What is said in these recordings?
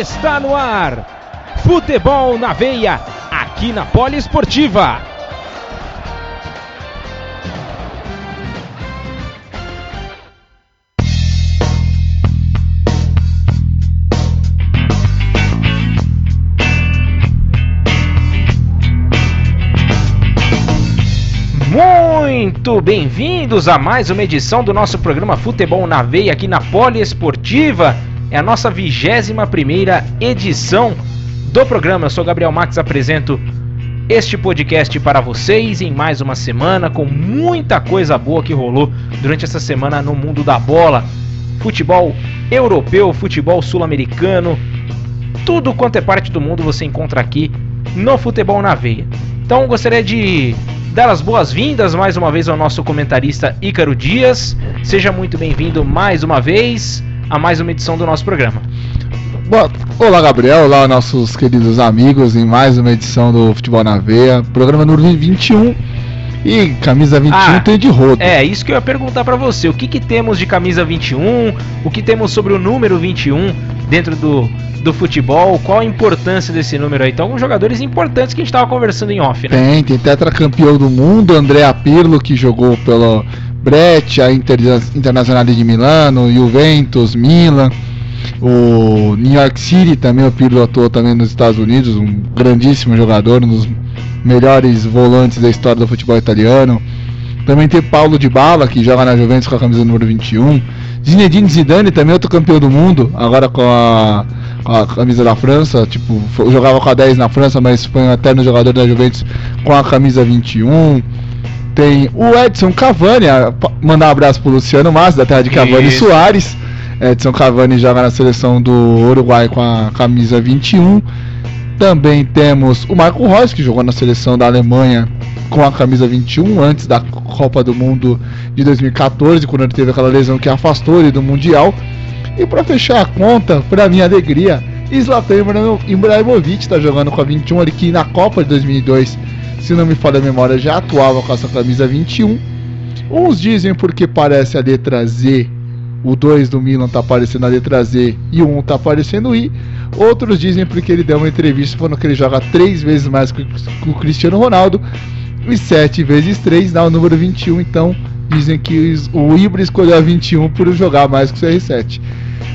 está no ar. Futebol na veia, aqui na Poliesportiva. Muito bem-vindos a mais uma edição do nosso programa Futebol na Veia aqui na Poliesportiva. É a nossa 21 primeira edição do programa. Eu sou Gabriel Max, apresento este podcast para vocês em mais uma semana com muita coisa boa que rolou durante essa semana no mundo da bola. Futebol europeu, futebol sul-americano, tudo quanto é parte do mundo você encontra aqui no Futebol na Veia. Então gostaria de dar as boas-vindas mais uma vez ao nosso comentarista Ícaro Dias. Seja muito bem-vindo mais uma vez a mais uma edição do nosso programa. Olá, Gabriel. Olá, nossos queridos amigos, em mais uma edição do Futebol na Veia, programa número 21. E camisa 21 ah, tem de rodo. É, isso que eu ia perguntar para você. O que, que temos de camisa 21? O que temos sobre o número 21 dentro do, do futebol? Qual a importância desse número aí? Então, alguns jogadores importantes que a gente estava conversando em off, né? Tem, tem tetracampeão do mundo, Andrea Pirlo, que jogou pelo Brett, a Inter, Internacional de Milano, Juventus, Milan. O New York City também, o Pirlo atuou também nos Estados Unidos, um grandíssimo jogador, um dos melhores volantes da história do futebol italiano. Também tem Paulo de Bala, que joga na Juventus com a camisa número 21. Zinedine Zidane, também outro campeão do mundo, agora com a, a camisa da França. Tipo, jogava com a 10 na França, mas foi um eterno jogador da Juventus com a camisa 21. Tem o Edson Cavani, mandar um abraço pro Luciano Massa, da terra de Cavani Isso. Soares. Edson Cavani joga na seleção do Uruguai com a camisa 21. Também temos o Marco Reus, que jogou na seleção da Alemanha com a camisa 21 antes da Copa do Mundo de 2014, quando ele teve aquela lesão que afastou ele do Mundial. E para fechar a conta, para minha alegria, Zlatan Ibrahimovic está jogando com a 21 ali que na Copa de 2002, se não me falha a memória, já atuava com essa camisa 21. Uns dizem porque parece a letra Z o 2 do Milan tá aparecendo a letra Z e o 1 tá aparecendo I. Outros dizem porque ele deu uma entrevista falando que ele joga 3 vezes mais que o Cristiano Ronaldo e 7 vezes 3 dá o número 21. Então dizem que o Ibra escolheu a 21 por jogar mais que o CR7.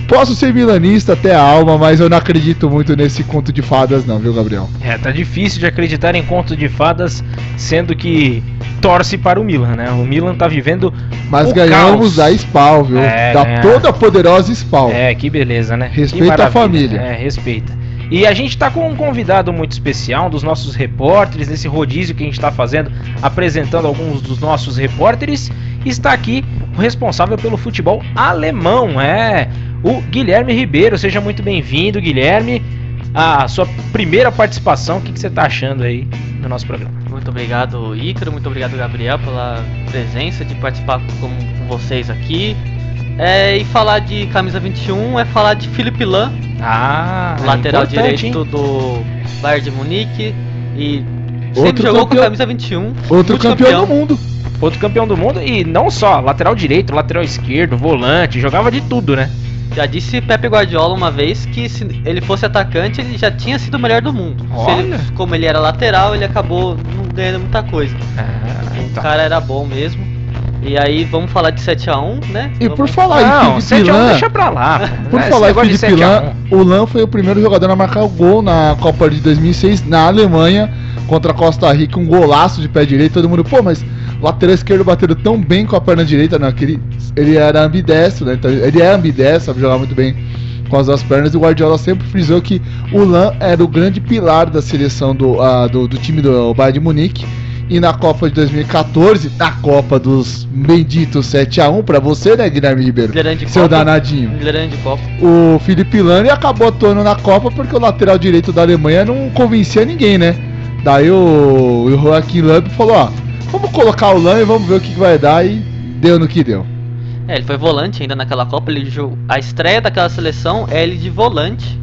Posso ser milanista até a alma, mas eu não acredito muito nesse conto de fadas, não, viu, Gabriel? É, tá difícil de acreditar em conto de fadas, sendo que torce para o Milan, né? O Milan tá vivendo. Mas ganhamos caos. a SPAL, viu? É, da ganhar. toda poderosa SPAL. É, que beleza, né? Respeita a família. É, respeita. E a gente está com um convidado muito especial, um dos nossos repórteres, nesse rodízio que a gente está fazendo, apresentando alguns dos nossos repórteres. Está aqui o responsável pelo futebol alemão, é o Guilherme Ribeiro. Seja muito bem-vindo, Guilherme. A sua primeira participação, o que, que você está achando aí no nosso programa? Muito obrigado, Ícaro. Muito obrigado, Gabriel, pela presença de participar com, com vocês aqui. É, e falar de camisa 21 é falar de Felipe Lan, ah, lateral é direito hein? do Bayern de Munique e sempre outro jogou campeão, com a camisa 21. Outro campeão, campeão do mundo. Outro campeão do mundo e não só lateral direito, lateral esquerdo, volante, jogava de tudo, né? Já disse Pepe Guardiola uma vez que se ele fosse atacante, ele já tinha sido o melhor do mundo. Ele, como ele era lateral, ele acabou não ganhando muita coisa. Ah, o então. cara era bom mesmo. E aí, vamos falar de 7x1, né? E por falar não, em Felipe Lan, deixa pra lá. por é, falar em Felipe Lan, o Lan foi o primeiro jogador a marcar o gol na Copa de 2006 na Alemanha contra a Costa Rica, um golaço de pé direito. Todo mundo, pô, mas lateral esquerdo batendo tão bem com a perna direita, né? ele, ele era ambidestro, né? Então, ele é ambidestro, sabe jogar muito bem com as duas pernas. E o Guardiola sempre frisou que o Lan era o grande pilar da seleção do, uh, do, do, time do Bayern de Munique. E na Copa de 2014, na Copa dos benditos 7x1 para você, né, Guilherme Ribeiro? Grande Seu Copa. danadinho. Grande Copa. O Felipe Lani acabou atuando na Copa porque o lateral direito da Alemanha não convencia ninguém, né? Daí o, o Joaquim Lamp falou, ó, vamos colocar o Lan e vamos ver o que, que vai dar e deu no que deu. É, ele foi volante ainda naquela Copa, ele jogou, a estreia daquela seleção é ele de volante.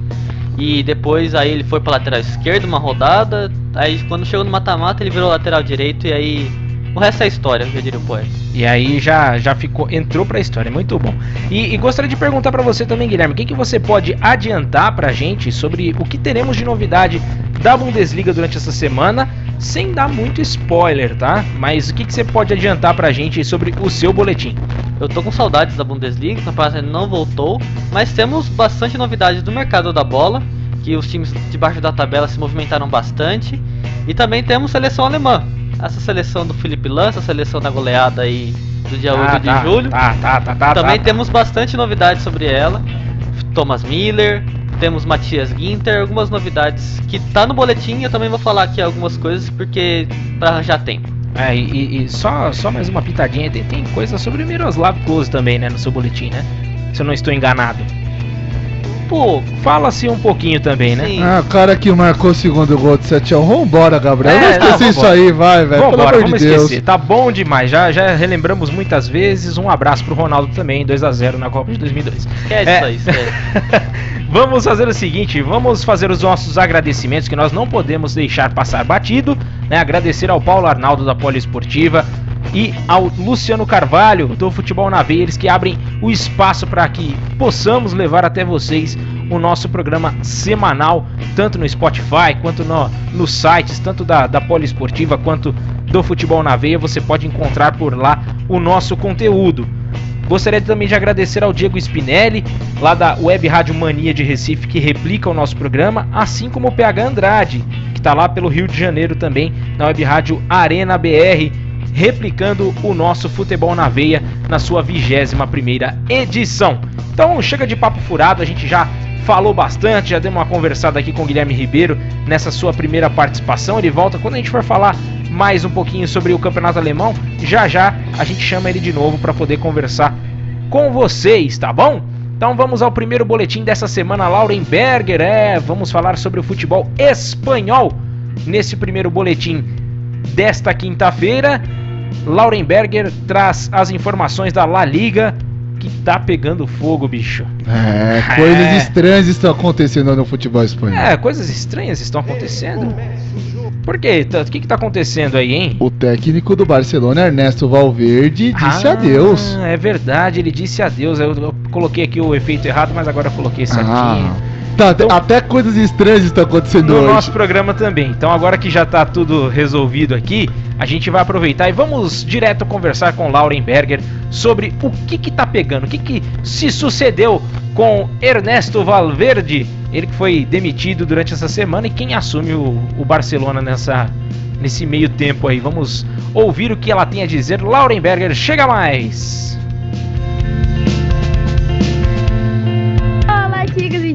E depois aí ele foi para lateral esquerdo uma rodada, aí quando chegou no mata-mata ele virou lateral direito e aí o resto é história, já diria o poeta. E aí já, já ficou, entrou pra história, muito bom. E, e gostaria de perguntar para você também, Guilherme, o que, que você pode adiantar pra gente sobre o que teremos de novidade da Bundesliga durante essa semana, sem dar muito spoiler, tá? Mas o que, que você pode adiantar pra gente sobre o seu boletim? Eu tô com saudades da Bundesliga, o campeonato não voltou, mas temos bastante novidades do mercado da bola, que os times debaixo da tabela se movimentaram bastante, e também temos seleção alemã essa seleção do Felipe Lança, a seleção da goleada aí do dia ah, 8 de tá, julho. Tá, tá, tá, tá Também tá, temos bastante novidades sobre ela. Thomas Miller, temos Matias Ginter, algumas novidades que tá no boletim. Eu também vou falar aqui algumas coisas porque para arranjar tempo. É, e, e, só, só mais uma pitadinha, tem, tem coisa sobre Miroslav Klose também, né, no seu boletim, né? Se eu não estou enganado pouco. Fala-se um pouquinho também, né? Sim. Ah, o cara que marcou o segundo gol de 7 x 1 Vambora, Gabriel. É, não esqueci isso aí, vai, velho. Vambora, vamos de esquecer. Deus. Tá bom demais. Já, já relembramos muitas vezes. Um abraço pro Ronaldo também, 2 x 0 na Copa de 2002. Esquece é. isso aí, Vamos fazer o seguinte, vamos fazer os nossos agradecimentos que nós não podemos deixar passar batido, né? Agradecer ao Paulo Arnaldo da Poliesportiva, e ao Luciano Carvalho do Futebol na Veia, eles que abrem o espaço para que possamos levar até vocês o nosso programa semanal, tanto no Spotify quanto no, nos sites, tanto da, da Poliesportiva quanto do Futebol na Veia. Você pode encontrar por lá o nosso conteúdo. Gostaria também de agradecer ao Diego Spinelli, lá da Web Rádio Mania de Recife, que replica o nosso programa, assim como o PH Andrade, que está lá pelo Rio de Janeiro também, na Web Rádio Arena BR replicando o nosso Futebol na Veia na sua 21 primeira edição. Então chega de papo furado, a gente já falou bastante, já deu uma conversada aqui com o Guilherme Ribeiro nessa sua primeira participação. Ele volta quando a gente for falar mais um pouquinho sobre o campeonato alemão. Já já a gente chama ele de novo para poder conversar com vocês, tá bom? Então vamos ao primeiro boletim dessa semana, Lauren Berger. É, vamos falar sobre o futebol espanhol nesse primeiro boletim desta quinta-feira. Laurenberger traz as informações da La Liga que tá pegando fogo, bicho. É, coisas é. estranhas estão acontecendo no futebol espanhol. É, coisas estranhas estão acontecendo. Por quê? O que, que tá acontecendo aí, hein? O técnico do Barcelona, Ernesto Valverde, disse ah, adeus. É verdade, ele disse adeus. Eu, eu, coloquei aqui o efeito errado, mas agora eu coloquei certinho. Ah. Tá, então, até coisas estranhas estão acontecendo no hoje. No nosso programa também. Então agora que já tá tudo resolvido aqui, a gente vai aproveitar e vamos direto conversar com Lauren Berger sobre o que que tá pegando, o que que se sucedeu com Ernesto Valverde, ele que foi demitido durante essa semana e quem assume o, o Barcelona nessa nesse meio tempo aí. Vamos ouvir o que ela tem a dizer. Lauren Berger, chega mais.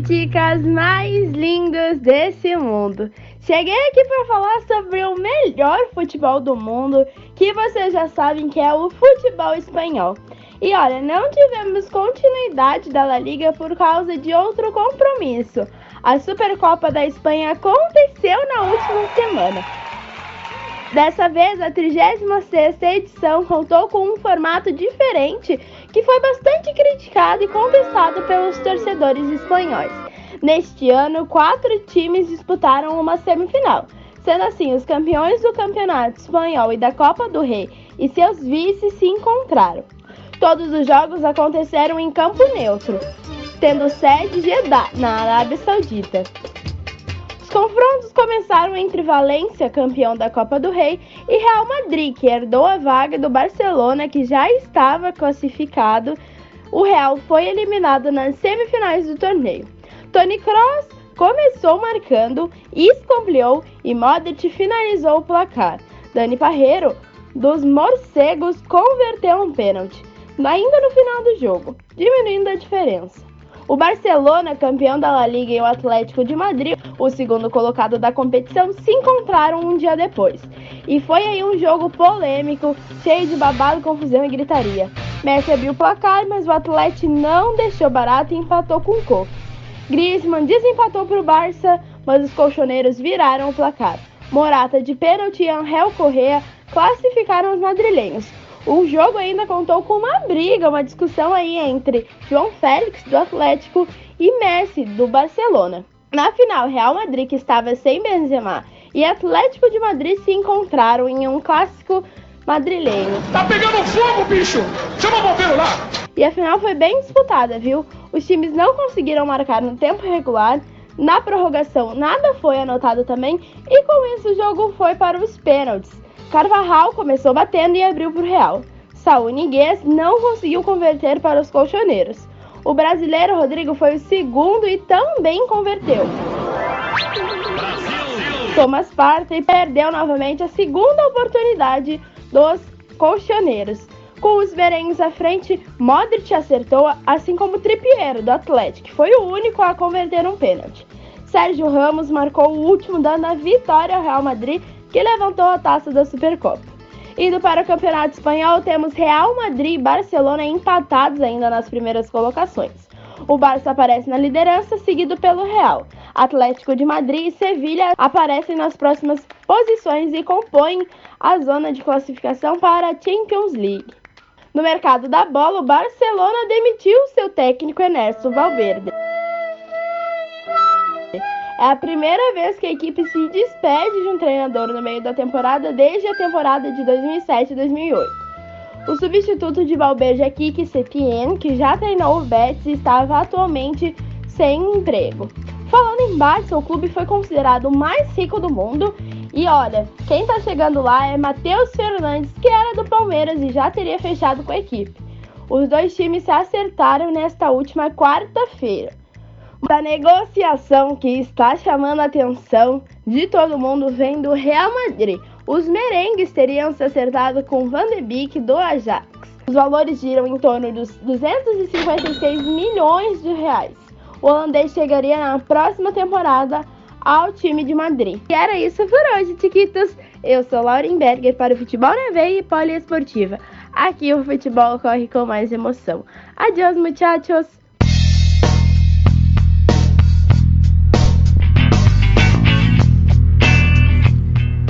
Ticas mais lindas desse mundo. Cheguei aqui para falar sobre o melhor futebol do mundo, que vocês já sabem que é o futebol espanhol. E olha, não tivemos continuidade da La Liga por causa de outro compromisso. A Supercopa da Espanha aconteceu na última semana. Dessa vez, a 36ª edição contou com um formato diferente que foi bastante criticado e contestado pelos torcedores espanhóis. Neste ano, quatro times disputaram uma semifinal, sendo assim os campeões do Campeonato Espanhol e da Copa do Rei e seus vices se encontraram. Todos os jogos aconteceram em campo neutro, tendo sede Jeddah, na Arábia Saudita. Os confrontos começaram entre Valência, campeão da Copa do Rei, e Real Madrid, que herdou a vaga do Barcelona, que já estava classificado. O Real foi eliminado nas semifinais do torneio. Tony Kroos começou marcando, escompliou e Modric finalizou o placar. Dani Parreiro, dos morcegos, converteu um pênalti, ainda no final do jogo, diminuindo a diferença. O Barcelona, campeão da La Liga, e o Atlético de Madrid, o segundo colocado da competição, se encontraram um dia depois. E foi aí um jogo polêmico, cheio de babado, confusão e gritaria. Messi abriu o placar, mas o Atlético não deixou barato e empatou com o Coque. Griezmann desempatou para o Barça, mas os colchoneiros viraram o placar. Morata de pênalti e Angel Correa classificaram os madrilenhos. O jogo ainda contou com uma briga, uma discussão aí entre João Félix, do Atlético, e Messi, do Barcelona. Na final, Real Madrid, que estava sem Benzema, e Atlético de Madrid se encontraram em um clássico madrilenho. Tá pegando fogo, bicho! Chama o bombeiro lá! E a final foi bem disputada, viu? Os times não conseguiram marcar no tempo regular. Na prorrogação, nada foi anotado também, e com isso o jogo foi para os pênaltis. Carvajal começou batendo e abriu para o Real. Saúl Niguez não conseguiu converter para os colchoneiros. O brasileiro Rodrigo foi o segundo e também converteu. Thomas Partey perdeu novamente a segunda oportunidade dos colchoneiros. Com os merengues à frente, Modric acertou, assim como Trippier, do Atlético, que foi o único a converter um pênalti. Sérgio Ramos marcou o último, dando a vitória ao Real Madrid, que levantou a taça da Supercopa. Indo para o Campeonato Espanhol, temos Real Madrid e Barcelona empatados ainda nas primeiras colocações. O Barça aparece na liderança, seguido pelo Real. Atlético de Madrid e Sevilha aparecem nas próximas posições e compõem a zona de classificação para a Champions League. No mercado da bola, o Barcelona demitiu seu técnico Ernesto Valverde. É a primeira vez que a equipe se despede de um treinador no meio da temporada desde a temporada de 2007-2008. O substituto de Valverde é Kiki Setien, que já treinou o Betis e estava atualmente sem emprego. Falando em Barça, o clube foi considerado o mais rico do mundo. E olha, quem tá chegando lá é Matheus Fernandes, que era do Palmeiras e já teria fechado com a equipe. Os dois times se acertaram nesta última quarta-feira. A negociação que está chamando a atenção de todo mundo vem do Real Madrid. Os merengues teriam se acertado com Van de Beek do Ajax. Os valores giram em torno dos 256 milhões de reais o holandês chegaria na próxima temporada ao time de Madrid. E era isso por hoje, Tiquitos. Eu sou Lauren Berger para o Futebol na Veia e Poliesportiva. Aqui o futebol corre com mais emoção. Adiós, muchachos!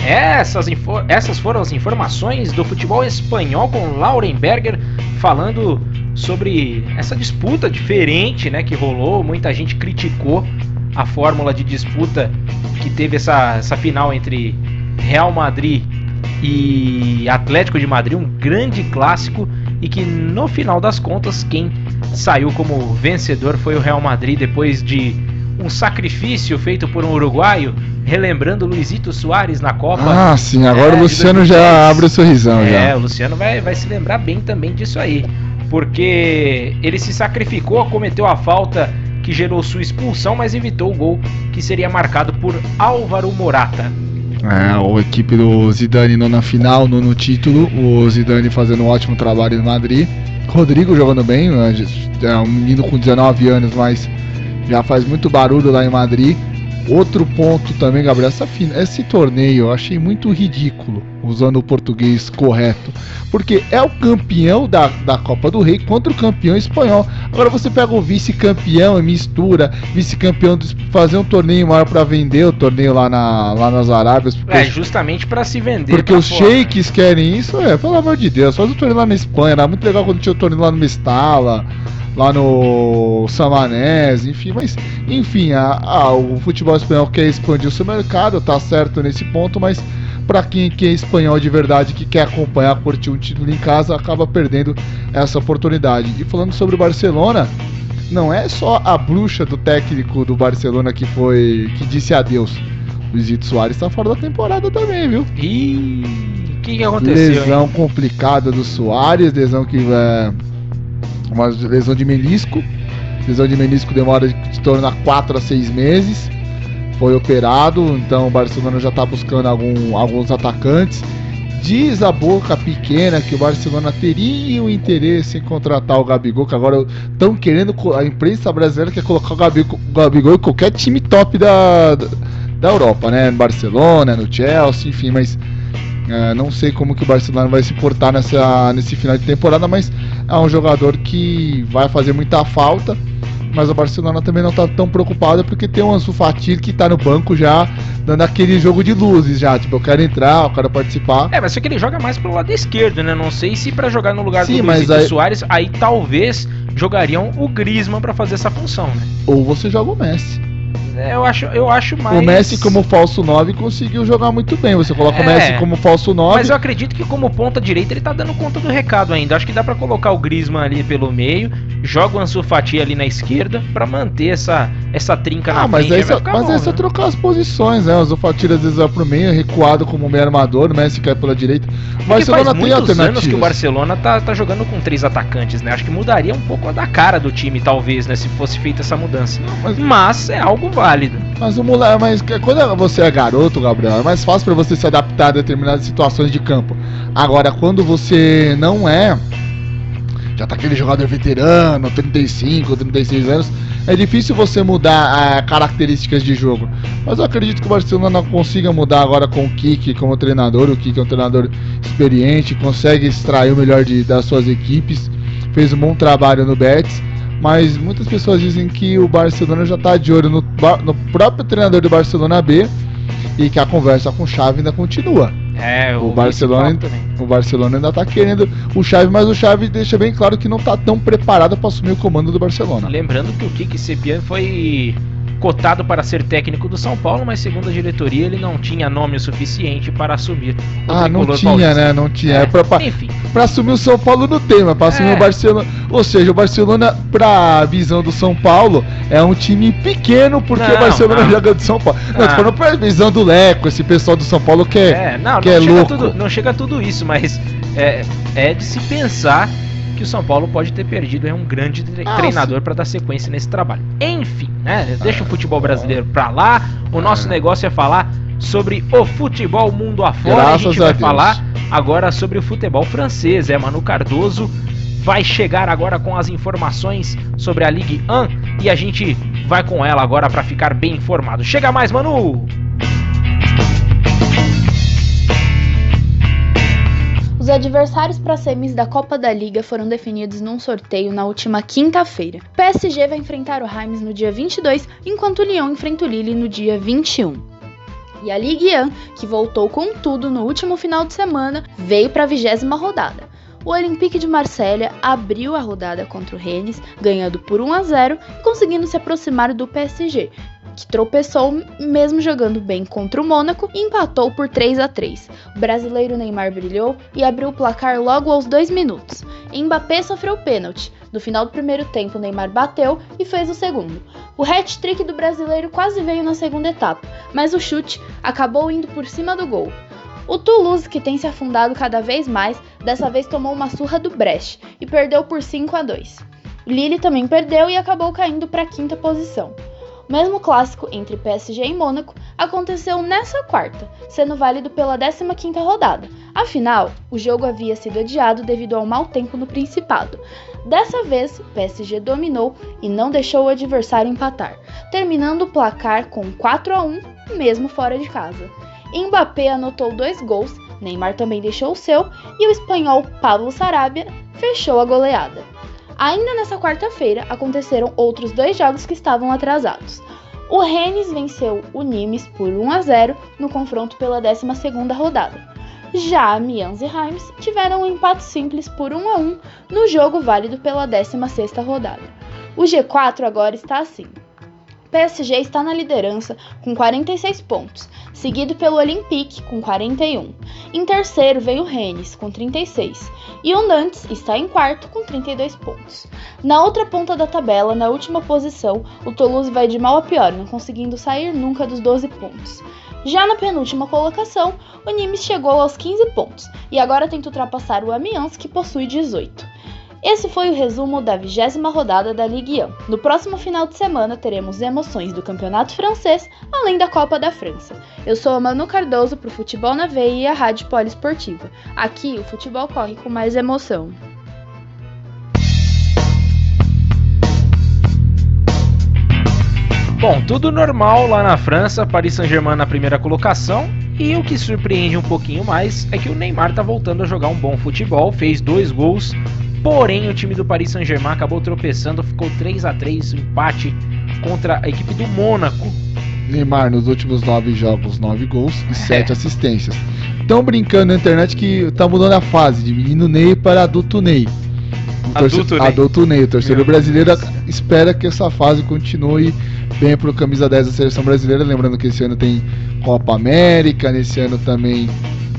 Essas, essas foram as informações do futebol espanhol com Lauren Berger falando sobre essa disputa diferente né, que rolou. Muita gente criticou a fórmula de disputa que teve essa, essa final entre Real Madrid e Atlético de Madrid, um grande clássico e que no final das contas quem saiu como vencedor foi o Real Madrid depois de um sacrifício feito por um uruguaio, relembrando Luizito Soares na Copa. Ah, sim, agora é, o Luciano já abre o sorrisão. É, já. o Luciano vai, vai se lembrar bem também disso aí porque ele se sacrificou, cometeu a falta que gerou sua expulsão, mas evitou o gol que seria marcado por Álvaro Morata. É, a equipe do Zidane na final, no, no título, o Zidane fazendo um ótimo trabalho no Madrid. Rodrigo jogando bem, né, é um menino com 19 anos, mas já faz muito barulho lá em Madrid. Outro ponto também, Gabriel, essa, esse torneio eu achei muito ridículo, usando o português correto. Porque é o campeão da, da Copa do Rei contra o campeão espanhol. Agora você pega o vice-campeão e mistura, vice-campeão, fazer um torneio maior para vender o torneio lá, na, lá nas Arábias. É, justamente para se vender. Porque os fora, sheiks querem isso, é, pelo amor de Deus, faz o torneio lá na Espanha, era muito legal quando tinha o torneio lá no Mestala lá no Samanés, enfim, mas enfim, a, a, o futebol espanhol quer expandir o seu mercado, tá certo nesse ponto, mas para quem, quem é espanhol de verdade, que quer acompanhar, curtir um título em casa, acaba perdendo essa oportunidade. E falando sobre o Barcelona, não é só a bruxa do técnico do Barcelona que foi que disse adeus. Luizito Soares está fora da temporada também, viu? E o que, que aconteceu? Lesão hein? complicada do Soares, lesão que é, uma lesão de menisco. Lesão de menisco demora de torno a 4 a 6 meses. Foi operado, então o Barcelona já está buscando algum, alguns atacantes. Diz a boca pequena que o Barcelona teria o interesse em contratar o Gabigol, que agora estão querendo, a imprensa brasileira quer colocar o Gabigol, o Gabigol em qualquer time top da, da Europa, né? No Barcelona, no Chelsea, enfim, mas é, não sei como que o Barcelona vai se portar nessa, nesse final de temporada, mas é um jogador que vai fazer muita falta. Mas o Barcelona também não está tão preocupado porque tem um Ansu Fati que está no banco já dando aquele jogo de luzes já, tipo, eu quero entrar, eu quero participar. É, mas só que ele joga mais pro lado esquerdo, né? Não sei se para jogar no lugar Sim, do Luizito aí... Soares, aí talvez jogariam o Griezmann para fazer essa função, né? Ou você joga o Messi. É, eu acho, eu acho mais. O Messi, como falso 9, conseguiu jogar muito bem. Você coloca é, o Messi como falso 9. Mas eu acredito que, como ponta direita, ele tá dando conta do recado ainda. Acho que dá para colocar o Grisman ali pelo meio, joga o Ansu Fati ali na esquerda, para manter essa, essa trinca ah, na mas frente. Aí, mas bom, aí né? trocar as posições, né? O Ansu Fati às vezes vai pro meio, recuado como meio armador, o Messi cai pela direita. O Barcelona tem alternativas. anos que o Barcelona tá, tá jogando com três atacantes, né? Acho que mudaria um pouco da cara do time, talvez, né? Se fosse feita essa mudança. Não, mas... mas é algo válido. Mas o moleque, mas quando você é garoto, Gabriel, é mais fácil para você se adaptar a determinadas situações de campo. Agora, quando você não é, já tá aquele jogador veterano, 35, 36 anos, é difícil você mudar uh, características de jogo. Mas eu acredito que o Barcelona não consiga mudar agora com o Kik como treinador. O Kik é um treinador experiente, consegue extrair o melhor de, das suas equipes, fez um bom trabalho no Betis mas muitas pessoas dizem que o Barcelona já está de olho no, no, próprio treinador do Barcelona B e que a conversa com o Xavi ainda continua. É, o, Barcelona, o Barcelona ainda está querendo o Xavi, mas o Xavi deixa bem claro que não está tão preparado para assumir o comando do Barcelona. Lembrando que o Kiki Sepian foi cotado para ser técnico do São Paulo, mas segundo a diretoria ele não tinha nome o suficiente para assumir o Ah, não tinha, paulista. né? Não tinha. É, é pra, pra, Enfim. Pra assumir o São Paulo no tema, para assumir é. o Barcelona. Ou seja, o Barcelona, pra visão do São Paulo, é um time pequeno porque não, o Barcelona não. joga do São Paulo. Não, não falando pra visão do Leco, esse pessoal do São Paulo que é, é, não, que não é louco. Tudo, não chega a tudo isso, mas é, é de se pensar que o São Paulo pode ter perdido é um grande ah, treinador para dar sequência nesse trabalho. Enfim, né? Deixa o futebol brasileiro para lá. O nosso é. negócio é falar sobre o futebol mundo afora. Graças a gente vai a falar agora sobre o futebol francês. É Manu Cardoso vai chegar agora com as informações sobre a Ligue 1 e a gente vai com ela agora para ficar bem informado. Chega mais, Manu! Os adversários para semis da Copa da Liga foram definidos num sorteio na última quinta-feira. PSG vai enfrentar o Reims no dia 22, enquanto o Lyon enfrenta o Lille no dia 21. E a Ligue 1, que voltou com tudo no último final de semana, veio para a vigésima rodada. O Olympique de Marselha abriu a rodada contra o Rennes, ganhando por 1 a 0 e conseguindo se aproximar do PSG, que tropeçou mesmo jogando bem contra o Mônaco e empatou por 3 a 3. O brasileiro Neymar brilhou e abriu o placar logo aos dois minutos. Mbappé sofreu pênalti. No final do primeiro tempo, Neymar bateu e fez o segundo. O hat-trick do brasileiro quase veio na segunda etapa, mas o chute acabou indo por cima do gol. O Toulouse, que tem se afundado cada vez mais, dessa vez tomou uma surra do Brest e perdeu por 5 a 2. O Lille também perdeu e acabou caindo para a quinta posição. Mesmo clássico entre PSG e Mônaco aconteceu nessa quarta, sendo válido pela 15ª rodada. Afinal, o jogo havia sido adiado devido ao mau tempo no Principado. Dessa vez, PSG dominou e não deixou o adversário empatar, terminando o placar com 4 a 1, mesmo fora de casa. Mbappé anotou dois gols, Neymar também deixou o seu e o espanhol Pablo Sarabia fechou a goleada. Ainda nessa quarta-feira aconteceram outros dois jogos que estavam atrasados. O Rennes venceu o Nimes por 1 a 0 no confronto pela 12ª rodada. Já Amiens e Reims tiveram um empate simples por 1 a 1 no jogo válido pela 16ª rodada. O G4 agora está assim: PSG está na liderança com 46 pontos, seguido pelo Olympique com 41. Em terceiro veio o Rennes com 36 e o Nantes está em quarto com 32 pontos. Na outra ponta da tabela, na última posição, o Toulouse vai de mal a pior, não conseguindo sair nunca dos 12 pontos. Já na penúltima colocação, o Nimes chegou aos 15 pontos e agora tenta ultrapassar o Amiens, que possui 18. Esse foi o resumo da vigésima rodada da Ligue 1. No próximo final de semana teremos emoções do Campeonato Francês, além da Copa da França. Eu sou a Manu Cardoso para o Futebol na Veia e a Rádio Poliesportiva. Aqui o futebol corre com mais emoção. Bom, tudo normal lá na França, Paris Saint-Germain na primeira colocação. E o que surpreende um pouquinho mais é que o Neymar tá voltando a jogar um bom futebol, fez dois gols Porém, o time do Paris Saint-Germain acabou tropeçando, ficou 3 a 3 um empate contra a equipe do Mônaco. Neymar nos últimos nove jogos, nove gols e sete é. assistências. Estão brincando na internet que tá mudando a fase de menino Ney para adulto Ney. Adulto, Ney. adulto Ney. O torcedor brasileiro espera que essa fase continue bem pro camisa 10 da seleção brasileira. Lembrando que esse ano tem Copa América, nesse ano também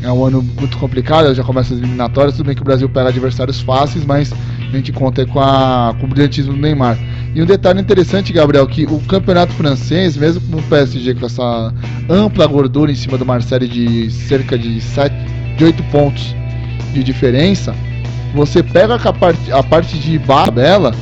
é um ano muito complicado, já começa as eliminatórias. Tudo bem que o Brasil pega adversários fáceis, mas a gente conta com, a, com o brilhantismo do Neymar. E um detalhe interessante, Gabriel, que o campeonato francês, mesmo com o PSG com essa ampla gordura em cima do Marseille de cerca de, 7, de 8 pontos de diferença, você pega a parte, a parte de baixo dela,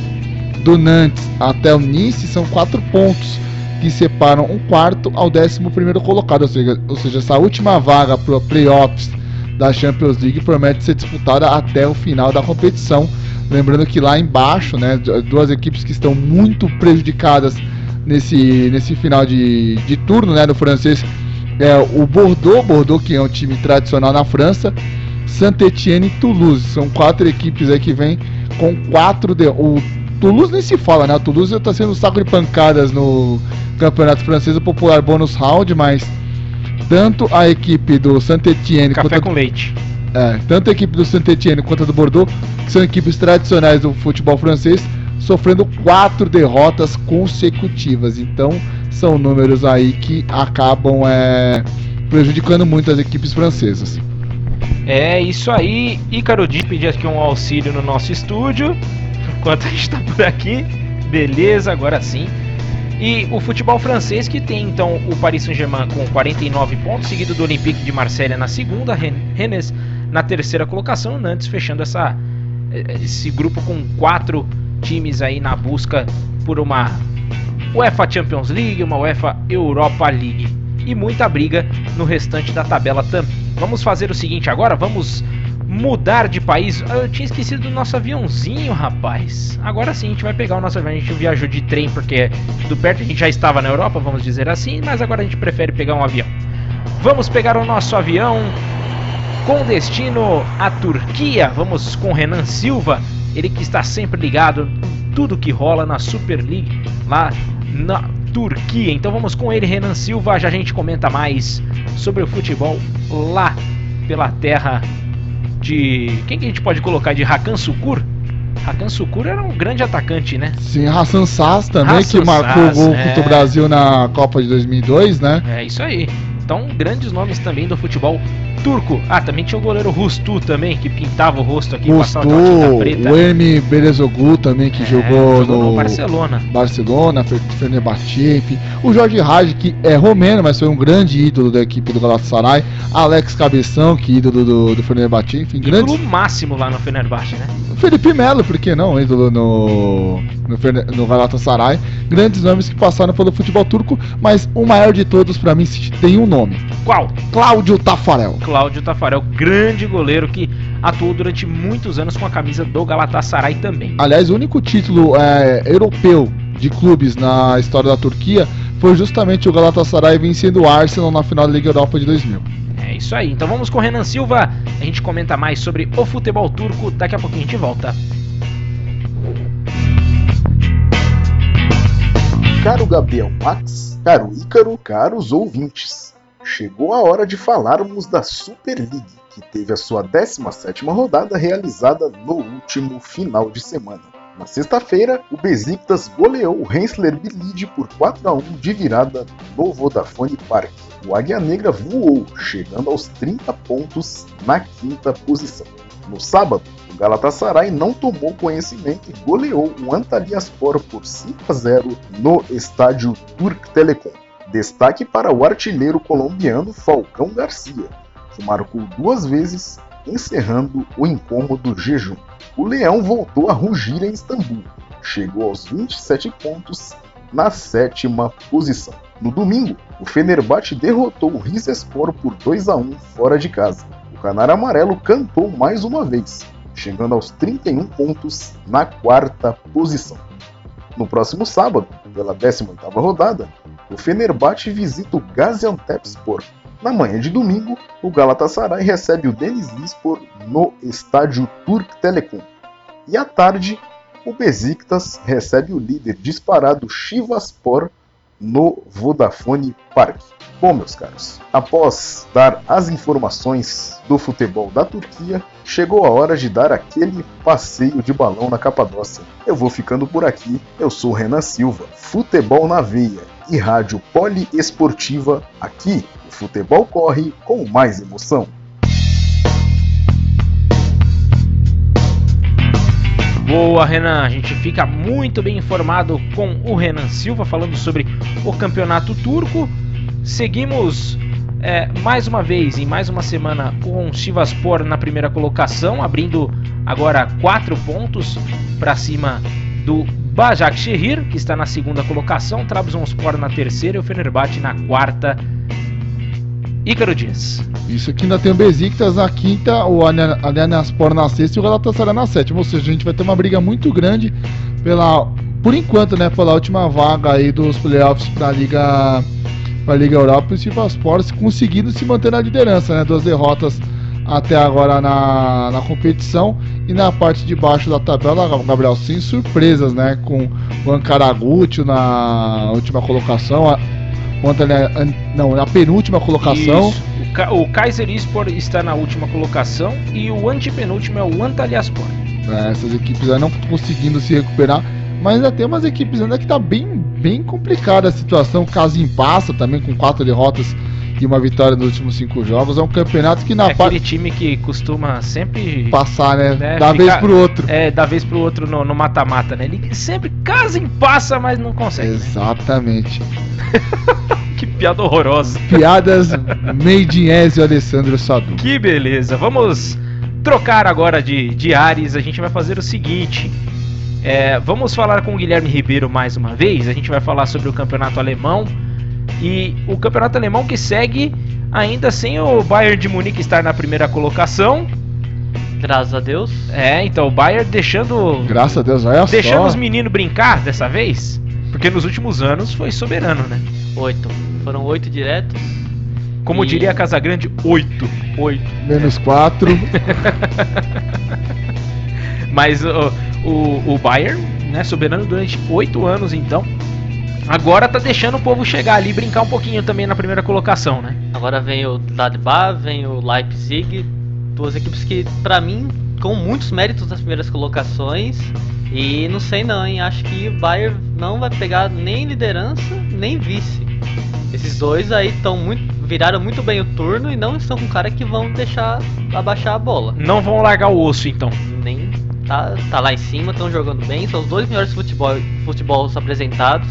do Nantes até o Nice, são 4 pontos que separam um quarto ao décimo primeiro colocado, ou seja, ou seja essa última vaga para playoffs da Champions League promete ser disputada até o final da competição. Lembrando que lá embaixo, né, duas equipes que estão muito prejudicadas nesse, nesse final de, de turno, né, no francês, é o Bordeaux, Bordeaux que é um time tradicional na França, Saint-Étienne e Toulouse. São quatro equipes aí que vêm com quatro de, o Toulouse nem se fala, né? O Toulouse está sendo um saco de pancadas no Campeonato Francês, o popular bônus round, mas tanto a equipe do Saint-Étienne Café com leite. É, tanto a equipe do Saint-Étienne quanto a do Bordeaux, que são equipes tradicionais do futebol francês, sofrendo quatro derrotas consecutivas. Então, são números aí que acabam é, prejudicando muito as equipes francesas. É isso aí. Ícaro Di pedir aqui um auxílio no nosso estúdio enquanto a gente está por aqui. Beleza, agora sim. E o futebol francês que tem então o Paris Saint-Germain com 49 pontos, seguido do Olympique de Marselha na segunda, Rennes na terceira colocação, Nantes fechando essa, esse grupo com quatro times aí na busca por uma UEFA Champions League, uma UEFA Europa League e muita briga no restante da tabela também. Vamos fazer o seguinte agora, vamos mudar de país. Eu tinha esquecido do nosso aviãozinho, rapaz. Agora sim a gente vai pegar o nosso avião. A gente viajou de trem porque do perto a gente já estava na Europa, vamos dizer assim, mas agora a gente prefere pegar um avião. Vamos pegar o nosso avião com destino à Turquia. Vamos com Renan Silva, ele que está sempre ligado em tudo que rola na Super League lá na Turquia. Então vamos com ele, Renan Silva. Já a gente comenta mais sobre o futebol lá pela terra de. Quem que a gente pode colocar? De Hakan Sukur? Hakan Sukur era um grande atacante, né? Sim, Hassan Sass também, Hassan que marcou o gol é... contra o Brasil na Copa de 2002, né? É isso aí. Então, grandes nomes também do futebol turco. Ah, também tinha o goleiro Rustu também, que pintava o rosto aqui, Rustu, passava tinta preta. O Emi Berezoglu também, que é, jogou, jogou, no, Barcelona. Barcelona, Fenerbahçe, enfim. O Jorge Raj, que é romeno, mas foi um grande ídolo da equipe do Galatasaray. Alex Cabeção, que é ídolo do, do Fenerbahçe, enfim. Ídolo grandes... máximo lá no Fenerbahçe, né? Felipe Melo, por que não? Ídolo no, no, no Galatasaray. Grandes nomes que passaram pelo futebol turco, mas o maior de todos, para mim, tem um nome. Qual? Cláudio Tafarel. Cláudio Tafarel, grande goleiro que atuou durante muitos anos com a camisa do Galatasaray também. Aliás, o único título é, europeu de clubes na história da Turquia foi justamente o Galatasaray vencendo o Arsenal na final da Liga Europa de 2000. É isso aí. Então vamos com o Renan Silva. A gente comenta mais sobre o futebol turco. Daqui a pouquinho a gente volta. Caro Gabriel Max, caro Ícaro, caros ouvintes. Chegou a hora de falarmos da Super League, que teve a sua 17ª rodada realizada no último final de semana. Na sexta-feira, o Besiktas goleou o Rensler Bilid por 4 a 1 de virada no Vodafone Park o Águia Negra voou, chegando aos 30 pontos na quinta posição. No sábado, o Galatasaray não tomou conhecimento e goleou o Antalyaspor por 5 a 0 no estádio Turk Telecom. Destaque para o artilheiro colombiano Falcão Garcia, que marcou duas vezes, encerrando o incômodo jejum. O Leão voltou a rugir em Istambul, chegou aos 27 pontos na sétima posição. No domingo, o Fenerbahçe derrotou o Rizespor por 2 a 1 fora de casa. O Canário Amarelo cantou mais uma vez, chegando aos 31 pontos na quarta posição. No próximo sábado, pela 18ª rodada, o Fenerbahçe visita o Gaziantepspor. Na manhã de domingo, o Galatasaray recebe o Denizlispor no estádio Turk Telecom. E à tarde, o Besiktas recebe o líder disparado Chivaspor no Vodafone Park. Bom, meus caros, após dar as informações do futebol da Turquia, chegou a hora de dar aquele passeio de balão na Capadócia. Eu vou ficando por aqui. Eu sou Renan Silva, Futebol na Veia e Rádio Poliesportiva. Aqui, o futebol corre com mais emoção. Boa, Renan. A gente fica muito bem informado com o Renan Silva falando sobre o campeonato turco. Seguimos é, mais uma vez, em mais uma semana, com o Sivaspor na primeira colocação, abrindo agora quatro pontos para cima do Başakşehir, que está na segunda colocação, Trabzonspor na terceira e o Fenerbahçe na quarta. Ícaro Dias. Isso aqui ainda tem o Besiktas na quinta, o Allianzspor na sexta e o Galatasaray na sétima. Ou seja, a gente vai ter uma briga muito grande pela, por enquanto, né, pela última vaga aí dos playoffs da Liga para a Liga Europa e o Sivaspor conseguindo se manter na liderança, né? Duas derrotas até agora na, na competição e na parte de baixo da tabela, Gabriel, sem surpresas, né? Com o Ancaraguchi na última colocação, a, não, na penúltima colocação. Isso. O, o Kaiser Sport está na última colocação e o antepenúltimo é o Antalyaspor. É, essas equipes aí não conseguindo se recuperar, mas ainda tem umas equipes ainda que tá bem bem complicada a situação. Casim passa também com quatro derrotas e uma vitória nos últimos cinco jogos. É um campeonato que na é aquele time que costuma sempre passar, né? né da ficar, vez pro outro. É, da vez pro outro no mata-mata, né? Ele sempre Casim passa, mas não consegue. Né? Exatamente. Né? que piada horrorosa. Piadas made in Ezio Alessandro Sadu. Que beleza. Vamos trocar agora de, de ares. A gente vai fazer o seguinte. É, vamos falar com o Guilherme Ribeiro mais uma vez. A gente vai falar sobre o campeonato alemão e o campeonato alemão que segue ainda sem o Bayern de Munique estar na primeira colocação. Graças a Deus. É, então o Bayern deixando. Graças a Deus, olha Deixando só. os meninos brincar dessa vez. Porque nos últimos anos foi soberano, né? Oito. Foram oito diretos. Como e... diria a Casagrande, oito. Oito. Menos quatro. Mas o, o, o Bayern, né, soberano durante oito anos, então. Agora tá deixando o povo chegar ali e brincar um pouquinho também na primeira colocação, né? Agora vem o Gladbach, vem o Leipzig, duas equipes que, para mim, com muitos méritos nas primeiras colocações. E não sei não, hein? Acho que o Bayern não vai pegar nem liderança, nem vice. Esses dois aí estão muito viraram muito bem o turno e não estão com cara que vão deixar abaixar a bola. Não vão largar o osso então. Nem tá, tá lá em cima, estão jogando bem. São os dois melhores futebol, futebol apresentados.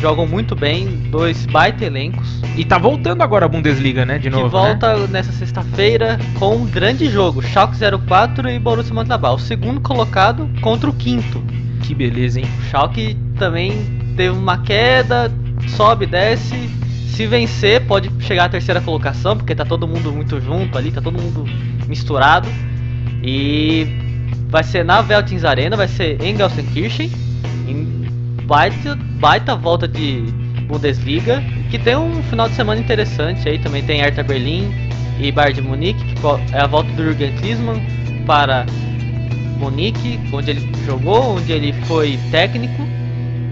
Jogam muito bem, dois baita elencos. E tá voltando agora a Bundesliga, né? De novo. Que volta né? nessa sexta-feira com um grande jogo: Schalke 04 e Borussia Mönchengladbach. O segundo colocado contra o quinto. Que beleza, hein? O Schalke também teve uma queda, sobe, desce. Se vencer, pode chegar à terceira colocação, porque tá todo mundo muito junto ali, tá todo mundo misturado. E vai ser na Veltins Arena, vai ser em Gelsenkirchen, em baita, baita volta de Bundesliga, que tem um final de semana interessante aí, também. Tem Hertha Berlim e Bayern de Munique, que é a volta do Jürgen Klinsmann para Munique, onde ele jogou, onde ele foi técnico,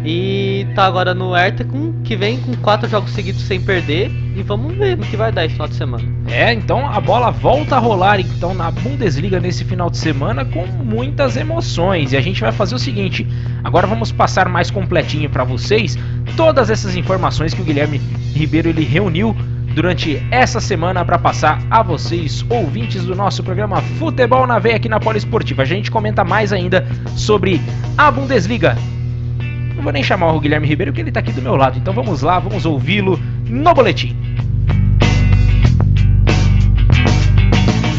e tá agora no Hertha com, que vem com quatro jogos seguidos sem perder, e vamos ver no que vai dar esse final de semana. É, então a bola volta a rolar então na Bundesliga nesse final de semana com muitas emoções. E a gente vai fazer o seguinte, agora vamos passar mais completinho para vocês todas essas informações que o Guilherme Ribeiro ele reuniu durante essa semana para passar a vocês, ouvintes do nosso programa Futebol na Veia aqui na Poliesportiva. A gente comenta mais ainda sobre a Bundesliga. Não vou nem chamar o Guilherme Ribeiro, porque ele está aqui do meu lado. Então vamos lá, vamos ouvi-lo no boletim.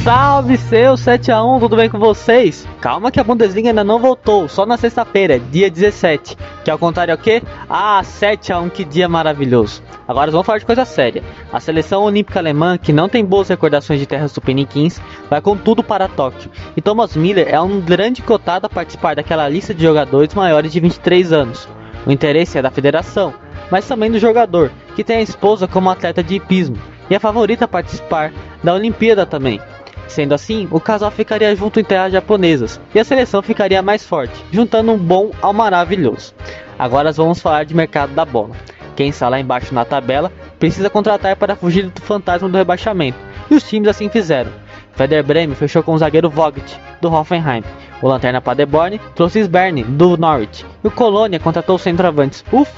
Salve seu 7x1, tudo bem com vocês? Calma que a Bundesliga ainda não voltou, só na sexta-feira, dia 17. Que ao contrário é o quê? Ah, 7x1, que dia maravilhoso. Agora vamos falar de coisa séria. A seleção olímpica alemã, que não tem boas recordações de terras tupiniquins, vai com tudo para Tóquio. E Thomas Miller é um grande cotado a participar daquela lista de jogadores maiores de 23 anos. O interesse é da federação, mas também do jogador, que tem a esposa como atleta de hipismo e a favorita a participar da Olimpíada também. Sendo assim, o casal ficaria junto em terras japonesas e a seleção ficaria mais forte, juntando um bom ao maravilhoso. Agora vamos falar de mercado da bola. Quem está lá embaixo na tabela precisa contratar para fugir do fantasma do rebaixamento, e os times assim fizeram. Werder Bremen fechou com o zagueiro Vogt, do Hoffenheim. O Lanterna Paderborn trouxe Sberne, do Norwich. E o Colônia contratou os centroavantes Uff,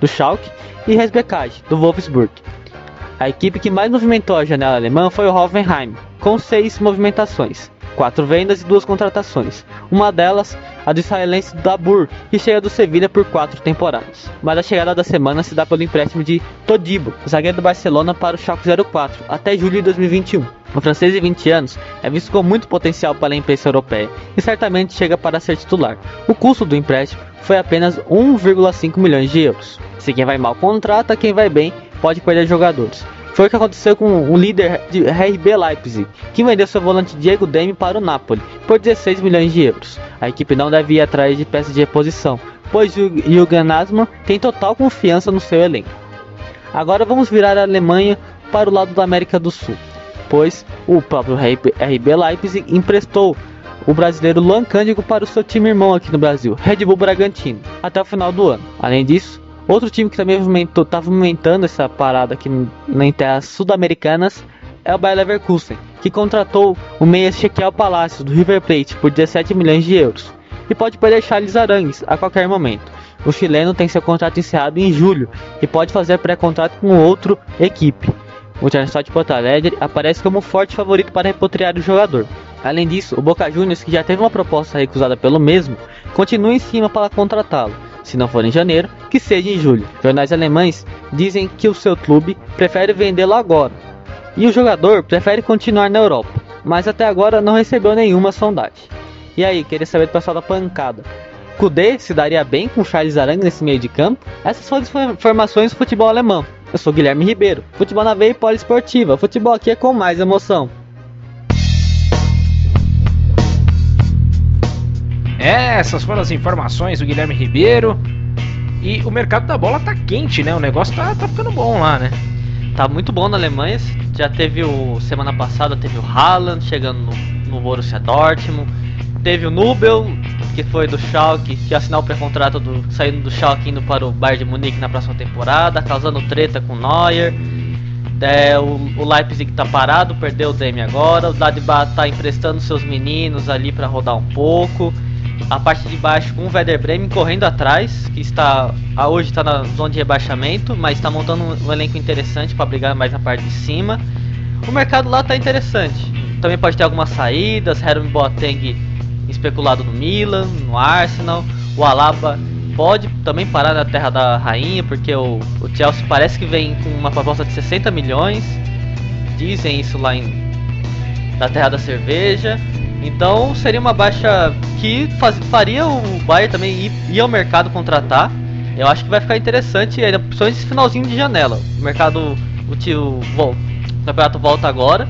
do Schalke, e Resbekaj, do Wolfsburg. A equipe que mais movimentou a janela alemã foi o Hoffenheim, com seis movimentações, quatro vendas e duas contratações. Uma delas, a do israelense Dabur, que chega do Sevilha por quatro temporadas. Mas a chegada da semana se dá pelo empréstimo de Todibo, zagueiro do Barcelona, para o Schalke 04, até julho de 2021. O francês de 20 anos é visto com muito potencial para a imprensa europeia e certamente chega para ser titular. O custo do empréstimo foi apenas 1,5 milhões de euros. Se quem vai mal contrata, quem vai bem pode perder jogadores. Foi o que aconteceu com o líder de RB Leipzig, que vendeu seu volante Diego Demi para o Napoli por 16 milhões de euros. A equipe não deve ir atrás de peças de reposição, pois o Jürgen Nasman tem total confiança no seu elenco. Agora vamos virar a Alemanha para o lado da América do Sul, pois o próprio RB Leipzig emprestou o brasileiro Luan Cândido para o seu time irmão aqui no Brasil, Red Bull Bragantino, até o final do ano. Além disso, Outro time que também movimentou, tá movimentando essa parada aqui em terras sul-americanas é o Bayer Leverkusen, que contratou o meia Shekel Palacios do River Plate por 17 milhões de euros e pode perder Charles Arangues a qualquer momento. O chileno tem seu contrato encerrado em julho e pode fazer pré-contrato com outra equipe. O Internacional de Porto Alegre aparece como forte favorito para repatriar o jogador. Além disso, o Boca Juniors, que já teve uma proposta recusada pelo mesmo, continua em cima para contratá-lo se não for em janeiro, que seja em julho. Jornais alemães dizem que o seu clube prefere vendê-lo agora e o jogador prefere continuar na Europa, mas até agora não recebeu nenhuma sondagem. E aí, queria saber do pessoal da pancada. Kudê se daria bem com Charles Arangue nesse meio de campo? Essas foram as informações do futebol alemão. Eu sou Guilherme Ribeiro. Futebol na veia e poliesportiva. Futebol aqui é com mais emoção. Essas foram as informações do Guilherme Ribeiro. E o mercado da bola tá quente, né? O negócio tá, tá ficando bom lá, né? Tá muito bom na Alemanha. Já teve o. Semana passada teve o Haaland chegando no, no Borussia Dortmund. Teve o Nubel, que foi do Schalke, que assinou o pré-contrato do, saindo do Schalke indo para o Bayern de Munique na próxima temporada, causando treta com o Neuer. É, o, o Leipzig tá parado, perdeu o Demi agora. O Ladibah tá emprestando seus meninos ali para rodar um pouco a parte de baixo com o Werder Bremen correndo atrás, que está hoje está na zona de rebaixamento, mas está montando um, elenco interessante para brigar mais na parte de cima. O mercado lá está interessante. Também pode ter algumas saídas, Heron Boateng especulado no Milan, no Arsenal, o Alaba pode também parar na terra da rainha, porque o, o Chelsea parece que vem com uma proposta de 60 milhões. Dizem isso lá em da terra da cerveja. Então seria uma baixa que faz, faria o Bayern também ir, ir, ao mercado contratar. Eu acho que vai ficar interessante, ainda principalmente esse finalzinho de janela. O mercado, o, tio, o campeonato volta agora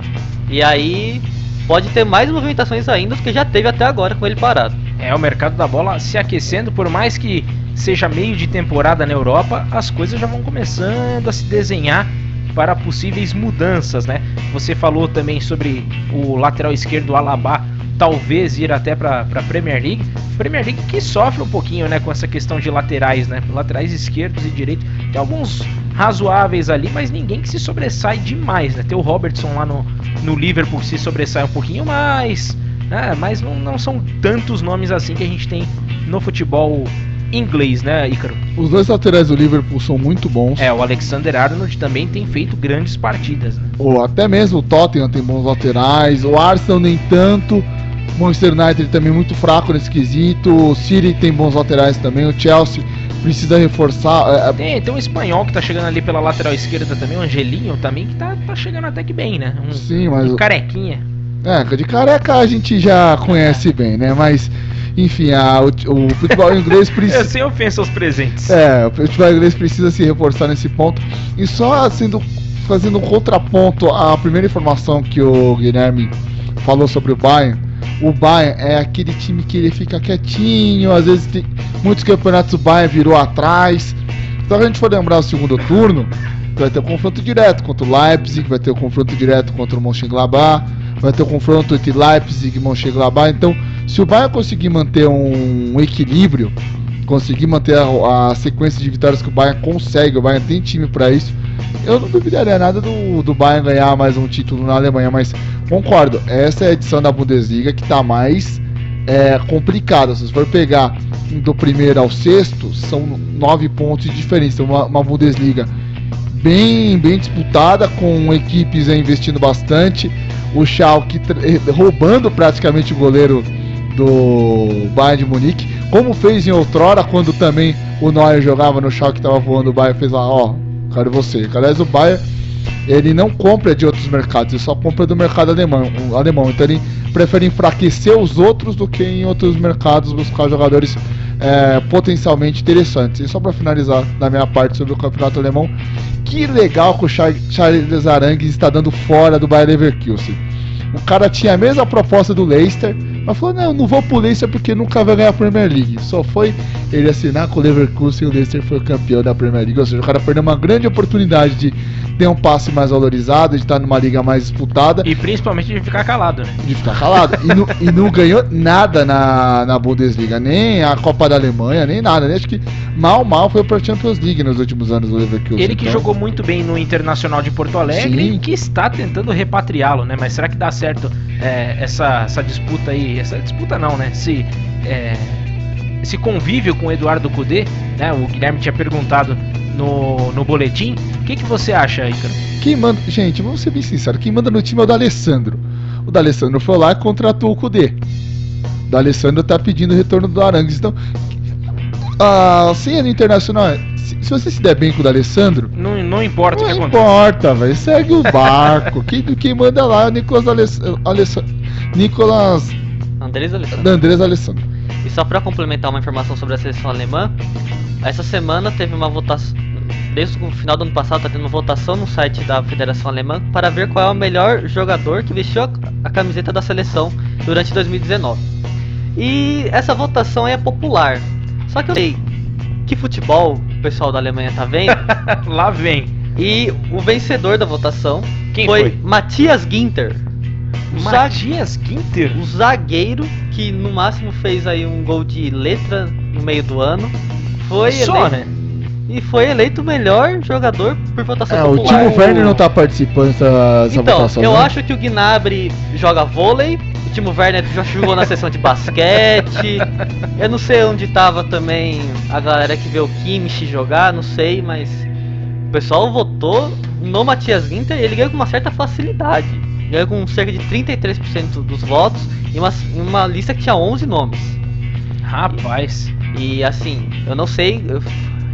e aí pode ter mais movimentações ainda do que já teve até agora com ele parado. É, o mercado da bola se aquecendo, por mais que seja meio de temporada na Europa, as coisas já vão começando a se desenhar para possíveis mudanças, né? Você falou também sobre o lateral esquerdo Alaba talvez ir até para a Premier League. Premier League que sofre um pouquinho, né, com essa questão de laterais, né? Laterais esquerdos e direitos. Tem alguns razoáveis ali, mas ninguém que se sobressai demais, né? Tem o Robertson lá no, no Liverpool que se sobressai um pouquinho mais, né? Mas não, não são tantos nomes assim que a gente tem no futebol inglês, né, Ícaro? Os dois laterais do Liverpool são muito bons. É, o Alexander Arnold também tem feito grandes partidas, né? Ou até mesmo o Tottenham tem bons laterais, o Arsenal nem tanto. Manchester United também muito fraco nesse quesito. O City tem bons laterais também. O Chelsea precisa reforçar. É, é... Tem, tem um espanhol que tá chegando ali pela lateral esquerda também, o Angelinho também, que tá, tá chegando até que bem, né? Um, Sim, mas. Um carequinha. É, de careca a gente já conhece é. bem, né? Mas. Enfim, a, o, o futebol inglês precisa. é, sem ofensa aos presentes. É, o futebol inglês precisa se reforçar nesse ponto. E só sendo fazendo um contraponto à primeira informação que o Guilherme falou sobre o Bayern o Bayern é aquele time que ele fica quietinho, às vezes tem muitos campeonatos o Bayern virou atrás. Então se a gente for lembrar o segundo turno, vai ter o um confronto direto contra o Leipzig, vai ter o um confronto direto contra o Mönchengladbach, vai ter o um confronto entre Leipzig e Mönchengladbach. Então, se o Bayern conseguir manter um equilíbrio conseguir manter a, a, sequência de vitórias que o Bayern consegue, o Bayern tem time para isso. Eu não duvidaria nada do, do Bayern ganhar mais um título na Alemanha, mas concordo, essa é a edição da Bundesliga que está mais é, complicada. Se você for pegar do primeiro ao sexto, são nove pontos de diferença. Uma, uma Bundesliga bem, bem disputada, com equipes investindo bastante. O Schalke roubando praticamente o goleiro do Bayern de Munique, como fez em outrora, quando também o Neuer jogava no Schalke, estava voando, o Bayern fez lá, ó, quero você. Aliás, o Bayern, ele não compra de outros mercados, ele só compra do mercado alemão, alemão. então ele prefere enfraquecer os outros do que em outros mercados buscar jogadores é, potencialmente interessantes. E só para finalizar da minha parte sobre o campeonato alemão, que legal que o Charles Arangues está dando fora do Bayern Leverkusen. O cara tinha a mesma proposta do Leicester, mas falou: não, não vou pro Leicester porque nunca vai ganhar a Premier League. Só foi ele assinar com o Leverkusen e o Leicester foi campeão da Premier League. Ou seja, o cara perdeu uma grande oportunidade de ter um passe mais valorizado, de estar numa liga mais disputada. E principalmente de ficar calado, né? De ficar calado. e, não, e, não, ganhou nada na, na Bundesliga, nem a Copa da Alemanha, nem nada. Né? Acho que mal, mal foi pra Champions League nos últimos anos do Leverkusen. Ele que então... jogou muito bem no Internacional de Porto Alegre Sim. e que está tentando repatriá-lo, né? Mas será que dá certo é, essa, essa disputa aí? Essa disputa não, né? Se. É, esse convívio com o Eduardo Cudê, né? O Guilherme tinha perguntado no, no boletim. O que, que você acha, Icaro? Quem manda. Gente, vamos ser bem sinceros, quem manda no time é o D'Alessandro. O D'Alessandro foi lá e contratou o Cudê. O D'Alessandro tá pedindo o retorno do Arangues. Então, a senha do Internacional se, se, você se der bem com o D'Alessandro. Não, não importa. Não importa, velho. Segue o barco. quem, quem manda lá é o Nicolas Alessandro. Nicolas. Andrés Alessandro. Andrés Alessandro. E só para complementar uma informação sobre a seleção alemã, essa semana teve uma votação. Desde o final do ano passado, está tendo uma votação no site da Federação Alemã para ver qual é o melhor jogador que vestiu a camiseta da seleção durante 2019. E essa votação é popular. Só que eu sei que futebol o pessoal da Alemanha tá vendo. Lá vem. E o vencedor da votação Quem foi, foi? Matias Ginter. Matias Ginter? O zagueiro que no máximo fez aí um gol de letra no meio do ano. Foi Só, eleito, né? E foi eleito o melhor jogador por votação é, popular. O Timo Werner não tá participando dessa, dessa então, votação. Eu né? acho que o Gnabry joga vôlei, o Timo Werner já jogou na sessão de basquete. Eu não sei onde tava também a galera que vê o Kimmich jogar, não sei, mas o pessoal votou no Matias Ginter e ele ganhou com uma certa facilidade. Ganhou com cerca de 33% dos votos em uma, uma lista que tinha 11 nomes. Rapaz. E assim, eu não sei, eu,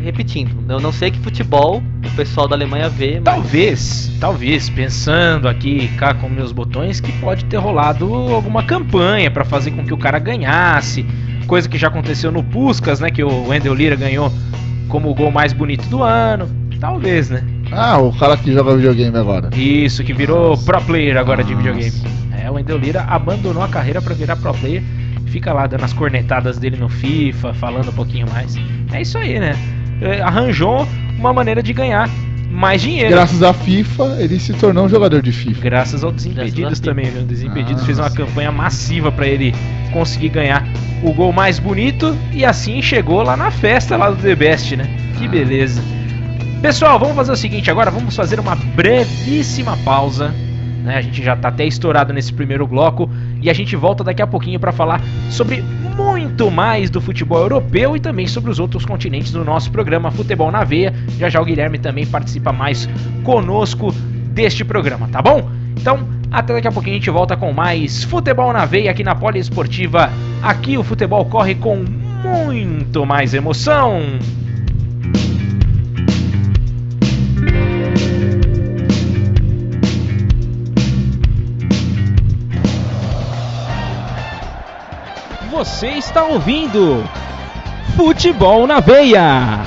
repetindo, eu não sei que futebol o pessoal da Alemanha vê. Mas... Talvez, talvez, pensando aqui cá com meus botões, que pode ter rolado alguma campanha para fazer com que o cara ganhasse. Coisa que já aconteceu no Puskas, né? Que o Wendel Lira ganhou como o gol mais bonito do ano. Talvez, né? Ah, o cara que joga videogame agora. Isso, que virou Nossa. pro player agora Nossa. de videogame. É, o Wendel Lira abandonou a carreira para virar pro player. Fica lá dando as cornetadas dele no FIFA, falando um pouquinho mais. É isso aí, né? É, arranjou uma maneira de ganhar mais dinheiro. Graças à FIFA, ele se tornou um jogador de FIFA. Graças ao Desimpedidos também, viu? Desimpedidos ah, fez uma campanha massiva para ele conseguir ganhar o gol mais bonito e assim chegou lá na festa lá do The Best, né? Que ah. beleza. Pessoal, vamos fazer o seguinte agora, vamos fazer uma brevíssima pausa. Né? A gente já está até estourado nesse primeiro bloco e a gente volta daqui a pouquinho para falar sobre muito mais do futebol europeu e também sobre os outros continentes do nosso programa Futebol na Veia. Já já o Guilherme também participa mais conosco deste programa, tá bom? Então, até daqui a pouquinho a gente volta com mais Futebol na Veia aqui na Poliesportiva. Aqui o futebol corre com muito mais emoção. Você está ouvindo Futebol na Veia.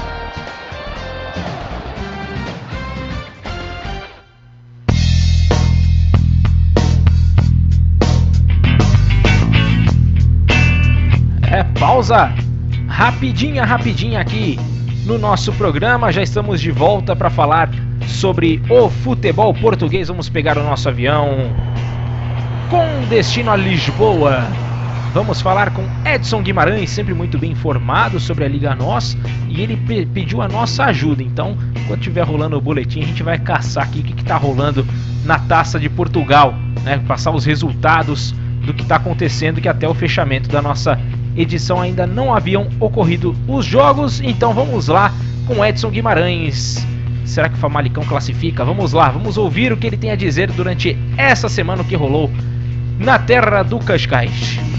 É pausa rapidinha, rapidinha aqui no nosso programa. Já estamos de volta para falar sobre o futebol português. Vamos pegar o nosso avião com destino a Lisboa Vamos falar com Edson Guimarães, sempre muito bem informado sobre a Liga NOS, e ele pe pediu a nossa ajuda. Então, quando estiver rolando o boletim, a gente vai caçar aqui o que está rolando na Taça de Portugal, né? Passar os resultados do que está acontecendo, que até o fechamento da nossa edição ainda não haviam ocorrido os jogos. Então vamos lá com Edson Guimarães. Será que o Famalicão classifica? Vamos lá, vamos ouvir o que ele tem a dizer durante essa semana que rolou na terra do Cascais.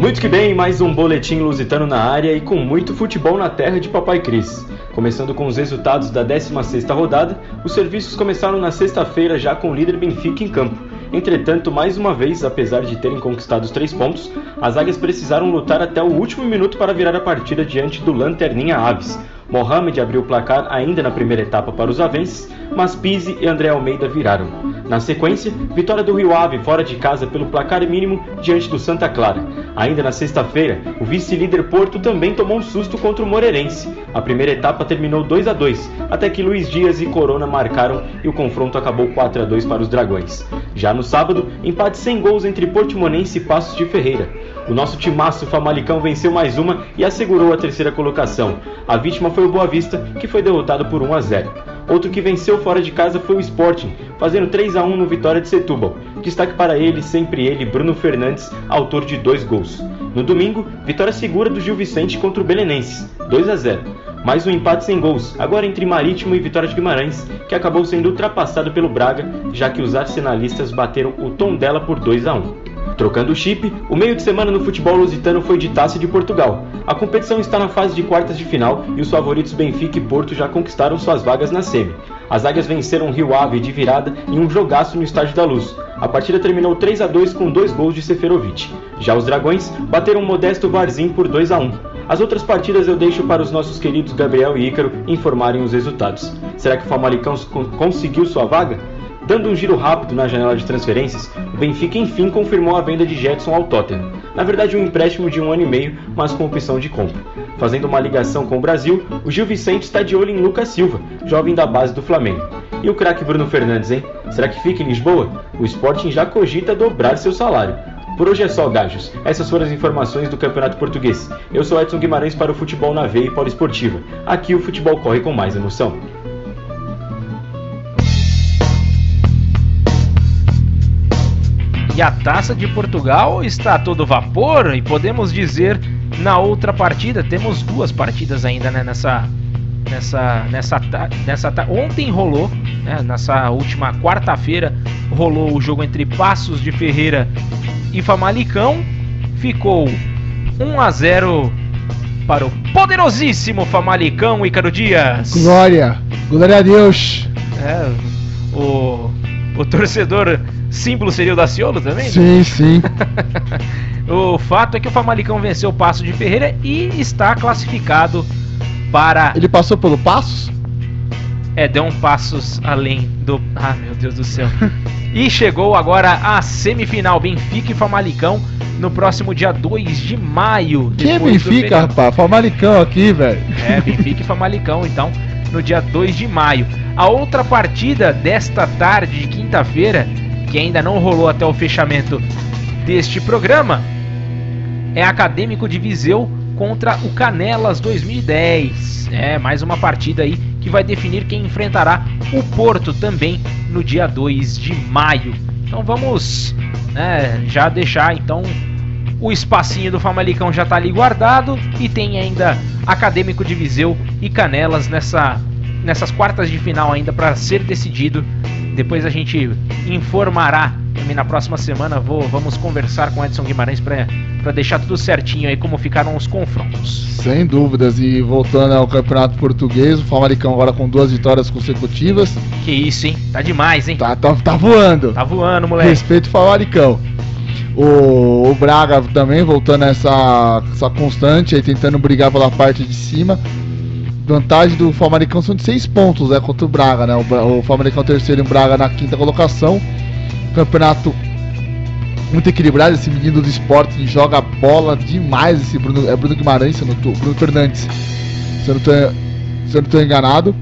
Muito que bem, mais um boletim lusitano na área e com muito futebol na terra de Papai Cris. Começando com os resultados da 16ª rodada, os serviços começaram na sexta-feira já com o líder Benfica em campo. Entretanto, mais uma vez, apesar de terem conquistado os três pontos, as águias precisaram lutar até o último minuto para virar a partida diante do Lanterninha Aves. Mohamed abriu o placar ainda na primeira etapa para os avenses, mas Pise e André Almeida viraram. Na sequência, vitória do Rio Ave fora de casa pelo placar mínimo diante do Santa Clara. Ainda na sexta-feira, o vice-líder Porto também tomou um susto contra o Moreirense. A primeira etapa terminou 2 a 2, até que Luiz Dias e Corona marcaram e o confronto acabou 4 a 2 para os Dragões. Já no sábado, empate sem gols entre Portimonense e Passos de Ferreira. O nosso timaço Famalicão venceu mais uma e assegurou a terceira colocação. A vítima foi o Boa Vista, que foi derrotado por 1 a 0. Outro que venceu fora de casa foi o Sporting, fazendo 3 a 1 no Vitória de Setúbal. Destaque para ele, sempre ele, Bruno Fernandes, autor de dois gols. No domingo, vitória segura do Gil Vicente contra o Belenenses, 2 a 0. Mais um empate sem gols, agora entre Marítimo e Vitória de Guimarães, que acabou sendo ultrapassado pelo Braga, já que os arsenalistas bateram o tom dela por 2 a 1. Trocando o chip, o meio de semana no futebol lusitano foi de Taça de Portugal. A competição está na fase de quartas de final e os favoritos Benfica e Porto já conquistaram suas vagas na semi. As águias venceram Rio Ave de virada em um jogaço no Estádio da Luz. A partida terminou 3 a 2 com dois gols de Seferovic. Já os Dragões bateram o modesto Varzim por 2 a 1. As outras partidas eu deixo para os nossos queridos Gabriel e Ícaro informarem os resultados. Será que o Famalicão conseguiu sua vaga? Dando um giro rápido na janela de transferências, o Benfica enfim confirmou a venda de Jetson ao Tottenham. Na verdade, um empréstimo de um ano e meio, mas com opção de compra. Fazendo uma ligação com o Brasil, o Gil Vicente está de olho em Lucas Silva, jovem da base do Flamengo. E o craque Bruno Fernandes, hein? Será que fica em Lisboa? O Sporting já cogita dobrar seu salário. Por hoje é só, Gajos. Essas foram as informações do Campeonato Português. Eu sou Edson Guimarães para o Futebol na Veia e Poliesportiva. Aqui o futebol corre com mais emoção. E a taça de Portugal está a todo vapor e podemos dizer na outra partida, temos duas partidas ainda né, nessa nessa nessa nessa ontem rolou, né, nessa última quarta-feira rolou o jogo entre Passos de Ferreira e Famalicão, ficou 1 a 0 para o poderosíssimo Famalicão Ícaro Dias. Glória, glória a Deus. É, o o torcedor símbolo seria o Daciolo também? Sim, sim. o fato é que o Famalicão venceu o Passo de Ferreira e está classificado para. Ele passou pelo Passos? É, deu um passos além do. Ah, meu Deus do céu. e chegou agora a semifinal Benfica e Famalicão no próximo dia 2 de maio. Que Benfica, rapaz? Famalicão aqui, velho. É, Benfica e Famalicão, então, no dia 2 de maio. A outra partida desta tarde de quinta-feira, que ainda não rolou até o fechamento deste programa, é Acadêmico de Viseu contra o Canelas 2010. É mais uma partida aí que vai definir quem enfrentará o Porto também no dia 2 de maio. Então vamos né, já deixar então o espacinho do Famalicão já está ali guardado e tem ainda Acadêmico de Viseu e Canelas nessa nessas quartas de final ainda para ser decidido. Depois a gente informará também na próxima semana. Vou, vamos conversar com Edson Guimarães para deixar tudo certinho aí como ficaram os confrontos. Sem dúvidas. E voltando ao Campeonato Português, o Famalicão agora com duas vitórias consecutivas. Que isso, hein? Tá demais, hein? Tá, tá, tá voando. Tá voando, moleque. Respeito o Famalicão. O, o Braga também voltando essa, essa constante aí, tentando brigar pela parte de cima vantagem do Famalicão são de 6 pontos, né? Contra o Braga, né? O, o terceiro e o Braga na quinta colocação. Campeonato muito equilibrado, esse menino do esporte joga bola demais, esse Bruno, é Bruno Guimarães, se eu não tô, Bruno Fernandes, se eu não eu não enganado.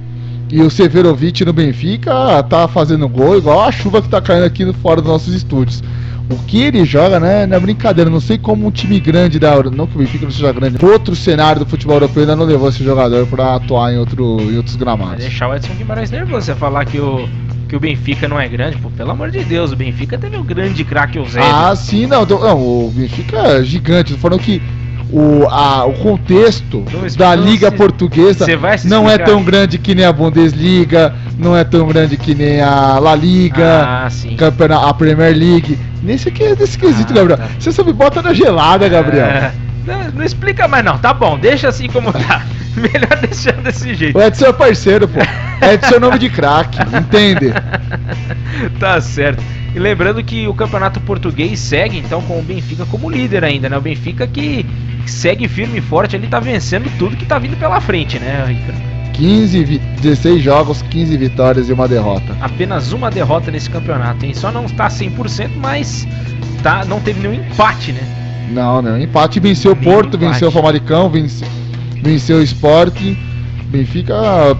E o Severovic no Benfica tá fazendo gol igual a chuva que tá caindo aqui fora dos nossos estúdios. O que ele joga, né, não é brincadeira. Não sei como um time grande da não que o Benfica não seja grande, outro cenário do futebol europeu ainda não levou esse jogador para atuar em, outro, em outros gramados. Vai deixar o Edson Guimarães nervoso você falar que o que o Benfica não é grande, pô, pelo amor de Deus, o Benfica teve o um grande craque Eusébio. Ah, sim, não, não, o Benfica é gigante, falando que o, a, o contexto da Liga Portuguesa não é tão grande que nem a Bundesliga, não é tão grande que nem a La Liga, ah, a Premier League. Nesse, aqui, nesse quesito, ah, Gabriel. Tá. Você só me bota na gelada, Gabriel. É, não, não, explica mais não, tá bom, deixa assim como tá. Melhor deixar desse jeito. O Edson é parceiro, pô. Edson é nome de craque, entende? tá certo. E lembrando que o campeonato português segue então com o Benfica como líder ainda, né? O Benfica que segue firme e forte, ele tá vencendo tudo que tá vindo pela frente, né, Ricardo? 15, 16 jogos, 15 vitórias e uma derrota. Apenas uma derrota nesse campeonato, hein? Só não está 100%, mas tá, não teve nenhum empate, né? Não, não. Empate venceu o Porto, empate. venceu o Famalicão, venceu, venceu o Sporting. Benfica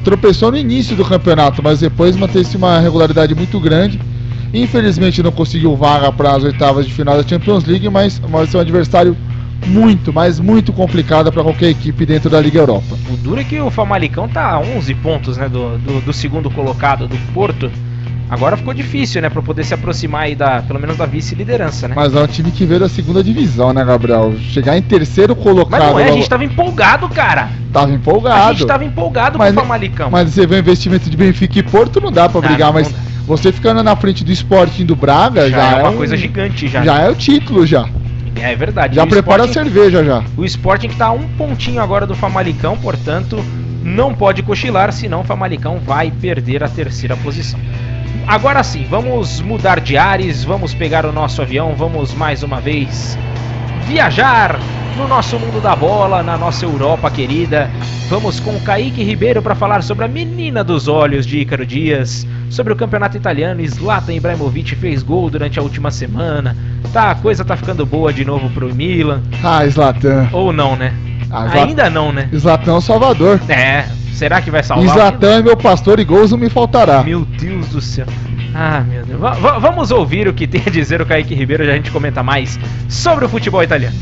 tropeçou no início do campeonato, mas depois manteve-se uma regularidade muito grande. Infelizmente não conseguiu vaga para as oitavas de final da Champions League, mas, mas é um adversário muito, mas muito complicada para qualquer equipe dentro da Liga Europa. O duro é que o Famalicão tá a 11 pontos né, do, do, do segundo colocado, do Porto. Agora ficou difícil, né, para poder se aproximar aí da, pelo menos da vice-liderança, né? Mas é um time que veio da segunda divisão, né, Gabriel? Chegar em terceiro colocado. Mas não é, a gente tava empolgado, cara. Tava empolgado. A gente tava empolgado mas, com o Famalicão. Mas você vê o investimento de Benfica e Porto, não dá para brigar, mas você ficando na frente do Sporting do Braga já, já é uma é um, coisa gigante já. Já é o título já. É verdade. Já prepara Sporting, a cerveja já. O Sporting tá um pontinho agora do Famalicão, portanto, não pode cochilar, senão o Famalicão vai perder a terceira posição. Agora sim, vamos mudar de ares, vamos pegar o nosso avião, vamos mais uma vez viajar no nosso mundo da bola, na nossa Europa querida. Vamos com o Kaique Ribeiro para falar sobre a menina dos olhos de Ícaro Dias, sobre o campeonato italiano. Zlatan Ibrahimovic fez gol durante a última semana. Tá, a coisa tá ficando boa de novo pro Milan. Ah, Zlatan. Ou não, né? Ah, Ainda não, né? Zlatan é o salvador. É, será que vai salvar? Zlatan é meu pastor e gols não me faltará. Meu Deus do céu. Ah, meu Deus. V vamos ouvir o que tem a dizer o Kaique Ribeiro, já a gente comenta mais sobre o futebol italiano.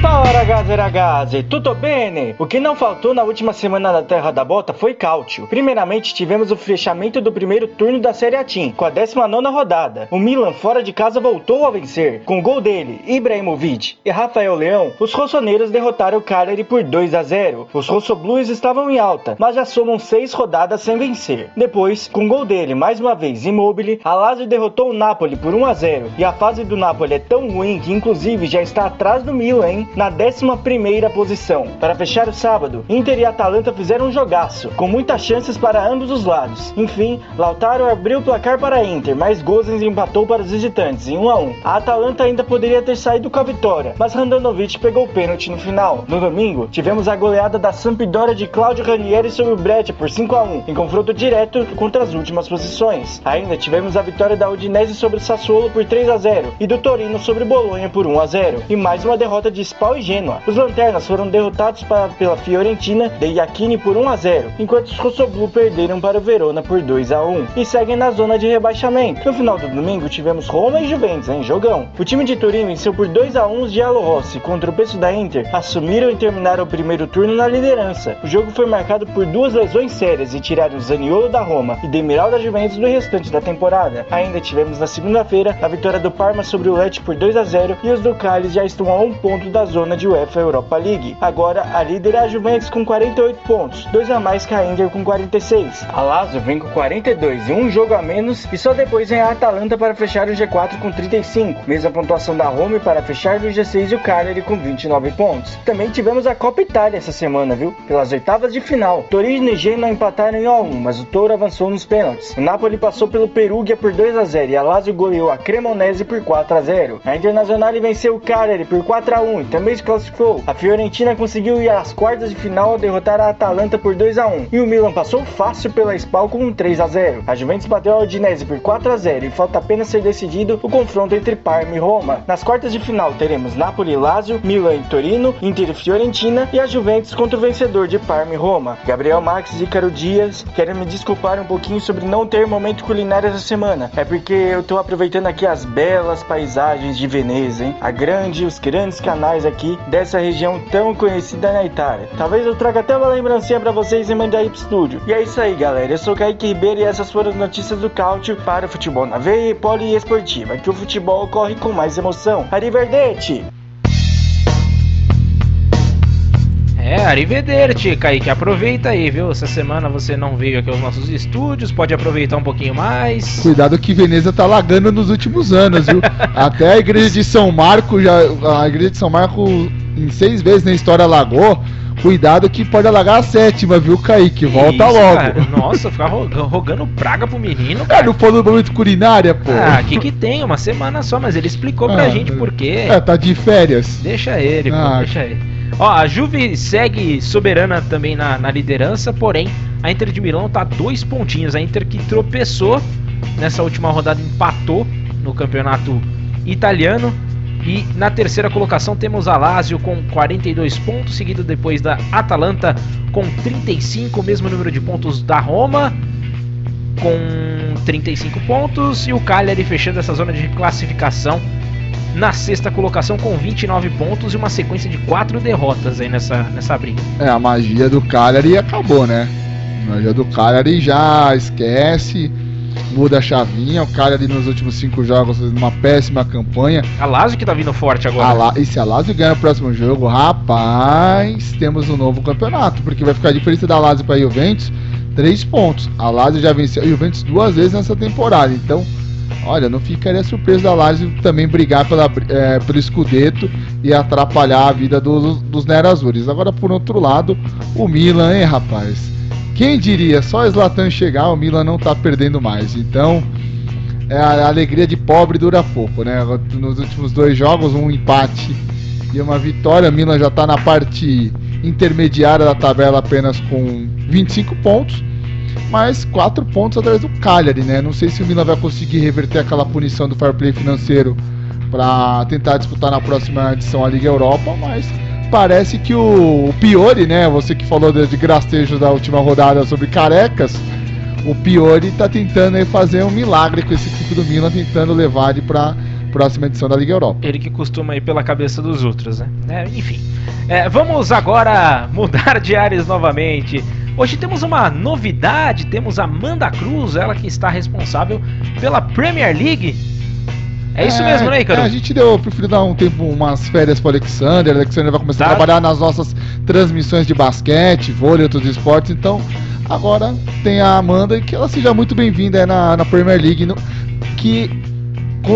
Fala ragazzi ragazzi, tudo bene? O que não faltou na última semana na Terra da Bota foi cálcio. Primeiramente tivemos o fechamento do primeiro turno da Série A Team, com a 19 rodada. O Milan fora de casa voltou a vencer. Com o gol dele, Ibrahimovic e Rafael Leão, os rossoneiros derrotaram o Cagliari por 2 a 0. Os rossoblues estavam em alta, mas já somam 6 rodadas sem vencer. Depois, com o gol dele mais uma vez Immobile, a Lazio derrotou o Napoli por 1 a 0. E a fase do Napoli é tão ruim que inclusive já está atrás do Milan, hein? Na 11 posição. Para fechar o sábado, Inter e Atalanta fizeram um jogaço, com muitas chances para ambos os lados. Enfim, Lautaro abriu o placar para a Inter, mas Gozens empatou para os visitantes em 1 a 1. A Atalanta ainda poderia ter saído com a vitória, mas Randanovic pegou o pênalti no final. No domingo, tivemos a goleada da Sampdoria de Claudio Ranieri sobre o Breccia por 5 a 1, em confronto direto contra as últimas posições. Ainda tivemos a vitória da Udinese sobre o Sassuolo por 3 a 0 e do Torino sobre o Bolonha por 1 a 0, e mais uma derrota de Spal e Genoa. Os Lanternas foram derrotados para, pela Fiorentina de Iachini por 1 a 0, enquanto os Rossoblu perderam para o Verona por 2 a 1 e seguem na zona de rebaixamento. No final do domingo tivemos Roma e Juventus em jogão. O time de Turim venceu por 2 a 1 os Giallo Rossi contra o peso da Inter, assumiram e terminaram o primeiro turno na liderança. O jogo foi marcado por duas lesões sérias e tiraram Zaniolo da Roma e Demiral da Juventus do restante da temporada. Ainda tivemos na segunda-feira a vitória do Parma sobre o Lecce por 2 a 0 e os Cagliari já estão a um ponto da zona de UEFA Europa League. Agora a líder é a Juventus com 48 pontos, dois a mais que a Inter com 46. A Lazio vem com 42 e um jogo a menos e só depois vem a Atalanta para fechar o G4 com 35, mesma pontuação da Roma para fechar o G6 e o Cagliari com 29 pontos. Também tivemos a Copa Itália essa semana, viu? Pelas oitavas de final. Torino e Genoa empataram em 1 1, mas o Toro avançou nos pênaltis. O Napoli passou pelo Perugia por 2 a 0 e a Lazio goleou a Cremonese por 4 a 0. A Internazionale venceu o Cagliari por 4 a 1 e também se classificou. A Fiorentina conseguiu ir às quartas de final ao derrotar a Atalanta por 2 a 1 e o Milan passou fácil pela Spal com um 3 a 0. A Juventus bateu a Udinese por 4 a 0 e falta apenas ser decidido o confronto entre Parma e Roma. Nas quartas de final teremos Napoli e Lazio, Milan e Torino, Inter e Fiorentina e a Juventus contra o vencedor de Parma e Roma. Gabriel Max e Ícaro Dias querem me desculpar um pouquinho sobre não ter momento culinário essa semana. É porque eu tô aproveitando aqui as belas paisagens de Veneza, hein? A grande, os grandes canais aqui dessa região tão conhecida na Itália. Talvez eu traga até uma lembrancinha para vocês e aí pro estúdio. E é isso aí, galera. Eu sou Kaique Ribeiro e essas foram as notícias do Cáutio para o futebol na veia e poliesportiva, que o futebol ocorre com mais emoção. Arrivederci! É, arrivederci, Kaique. Aproveita aí, viu? Essa semana você não veio aqui aos nossos estúdios, pode aproveitar um pouquinho mais. Cuidado que Veneza tá lagando nos últimos anos, viu? Até a igreja de São Marco, já, a igreja de São Marco, em seis vezes na história lagou. Cuidado que pode alagar a sétima, viu, Kaique? Volta Isso, logo. Cara. Nossa, ficar rogando praga pro menino. Cara. É, não falou do momento culinária, pô. Ah, que que tem? Uma semana só, mas ele explicou pra ah, gente por quê. É, tá de férias. Deixa ele, ah. pô, deixa ele. Ó, a Juve segue soberana também na, na liderança, porém a Inter de Milão tá dois pontinhos. A Inter que tropeçou nessa última rodada, empatou no campeonato italiano. E na terceira colocação temos a Lazio com 42 pontos, seguido depois da Atalanta com 35, o mesmo número de pontos da Roma com 35 pontos e o Cagliari fechando essa zona de classificação na sexta colocação com 29 pontos e uma sequência de quatro derrotas aí nessa, nessa briga. É, a magia do Cagliari acabou, né? A magia do Cagliari já esquece, muda a chavinha. O Cagliari nos últimos cinco jogos fez uma péssima campanha. A Lazio que tá vindo forte agora. La... E se a Lazio ganhar o próximo jogo, rapaz, temos um novo campeonato, porque vai ficar a diferença da Lazio para a Juventus, três pontos. A Lazio já venceu a Juventus duas vezes nessa temporada, então Olha, não ficaria surpreso da Lazio também brigar pela, é, pelo Scudetto e atrapalhar a vida dos, dos. Agora, por outro lado, o Milan, hein, rapaz? Quem diria, só o Zlatan chegar, o Milan não tá perdendo mais. Então, é a alegria de pobre dura pouco, né? Nos últimos dois jogos, um empate e uma vitória. O Milan já tá na parte intermediária da tabela apenas com 25 pontos mas quatro pontos atrás do Cagliari, né? Não sei se o Milan vai conseguir reverter aquela punição do fair play financeiro para tentar disputar na próxima edição a Liga Europa, mas parece que o, o Piori, né? Você que falou de, de grastejo da última rodada sobre carecas, o Piori tá tentando fazer um milagre com esse equipe do Milan, tentando levar ele para próxima edição da Liga Europa. Ele que costuma ir pela cabeça dos outros, né? É, enfim. É, vamos agora mudar de áreas novamente. Hoje temos uma novidade, temos Amanda Cruz, ela que está responsável pela Premier League. É, isso é, mesmo, né, Icaro? É, a gente deu, prefiro dar um tempo, umas férias para Alexander. O Alexander vai começar tá. a trabalhar nas nossas transmissões de basquete, vôlei e outros esportes. Então, agora tem a Amanda, que ela seja muito bem-vinda na, na Premier League, no, que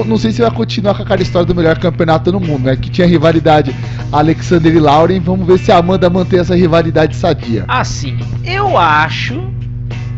não sei se vai continuar com aquela história do melhor campeonato no mundo, né? Que tinha rivalidade Alexander e Lauren. Vamos ver se a Amanda mantém essa rivalidade sadia. Assim, eu acho,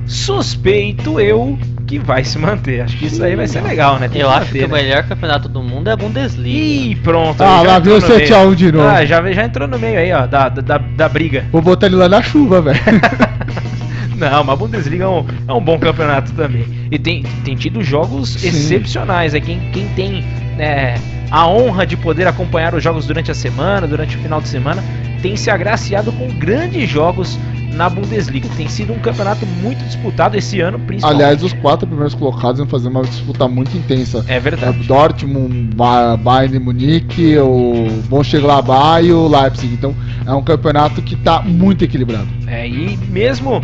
suspeito eu que vai se manter. Acho que isso aí vai ser legal, né? Tem eu acho que né? o melhor campeonato do mundo é a Bundesliga. Ih, pronto. Ah, lá viu o 7x1 de novo. Ah, já, já entrou no meio aí, ó, da, da, da briga. Vou botar ele lá na chuva, velho. Não, mas a Bundesliga é um, é um bom campeonato também. E tem, tem tido jogos Sim. excepcionais. É quem, quem tem é, a honra de poder acompanhar os jogos durante a semana, durante o final de semana, tem se agraciado com grandes jogos na Bundesliga. Tem sido um campeonato muito disputado esse ano, principalmente. Aliás, os quatro primeiros colocados vão fazer uma disputa muito intensa. É verdade. É Dortmund, Bayern Munique, o Mönchengladbach e o Leipzig. Então, é um campeonato que está muito equilibrado. É, e mesmo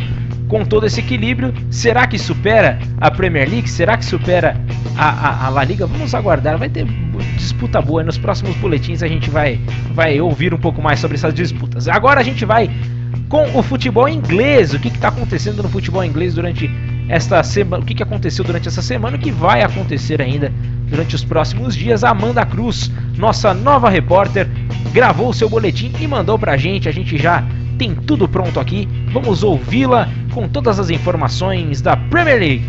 com todo esse equilíbrio, será que supera a Premier League? Será que supera a, a, a La Liga? Vamos aguardar, vai ter disputa boa. Nos próximos boletins a gente vai, vai ouvir um pouco mais sobre essas disputas. Agora a gente vai com o futebol inglês. O que está acontecendo no futebol inglês durante esta semana? O que, que aconteceu durante essa semana? O que vai acontecer ainda durante os próximos dias? A Amanda Cruz, nossa nova repórter, gravou o seu boletim e mandou pra gente. A gente já tem tudo pronto aqui. Vamos ouvi-la com todas as informações da Premier League.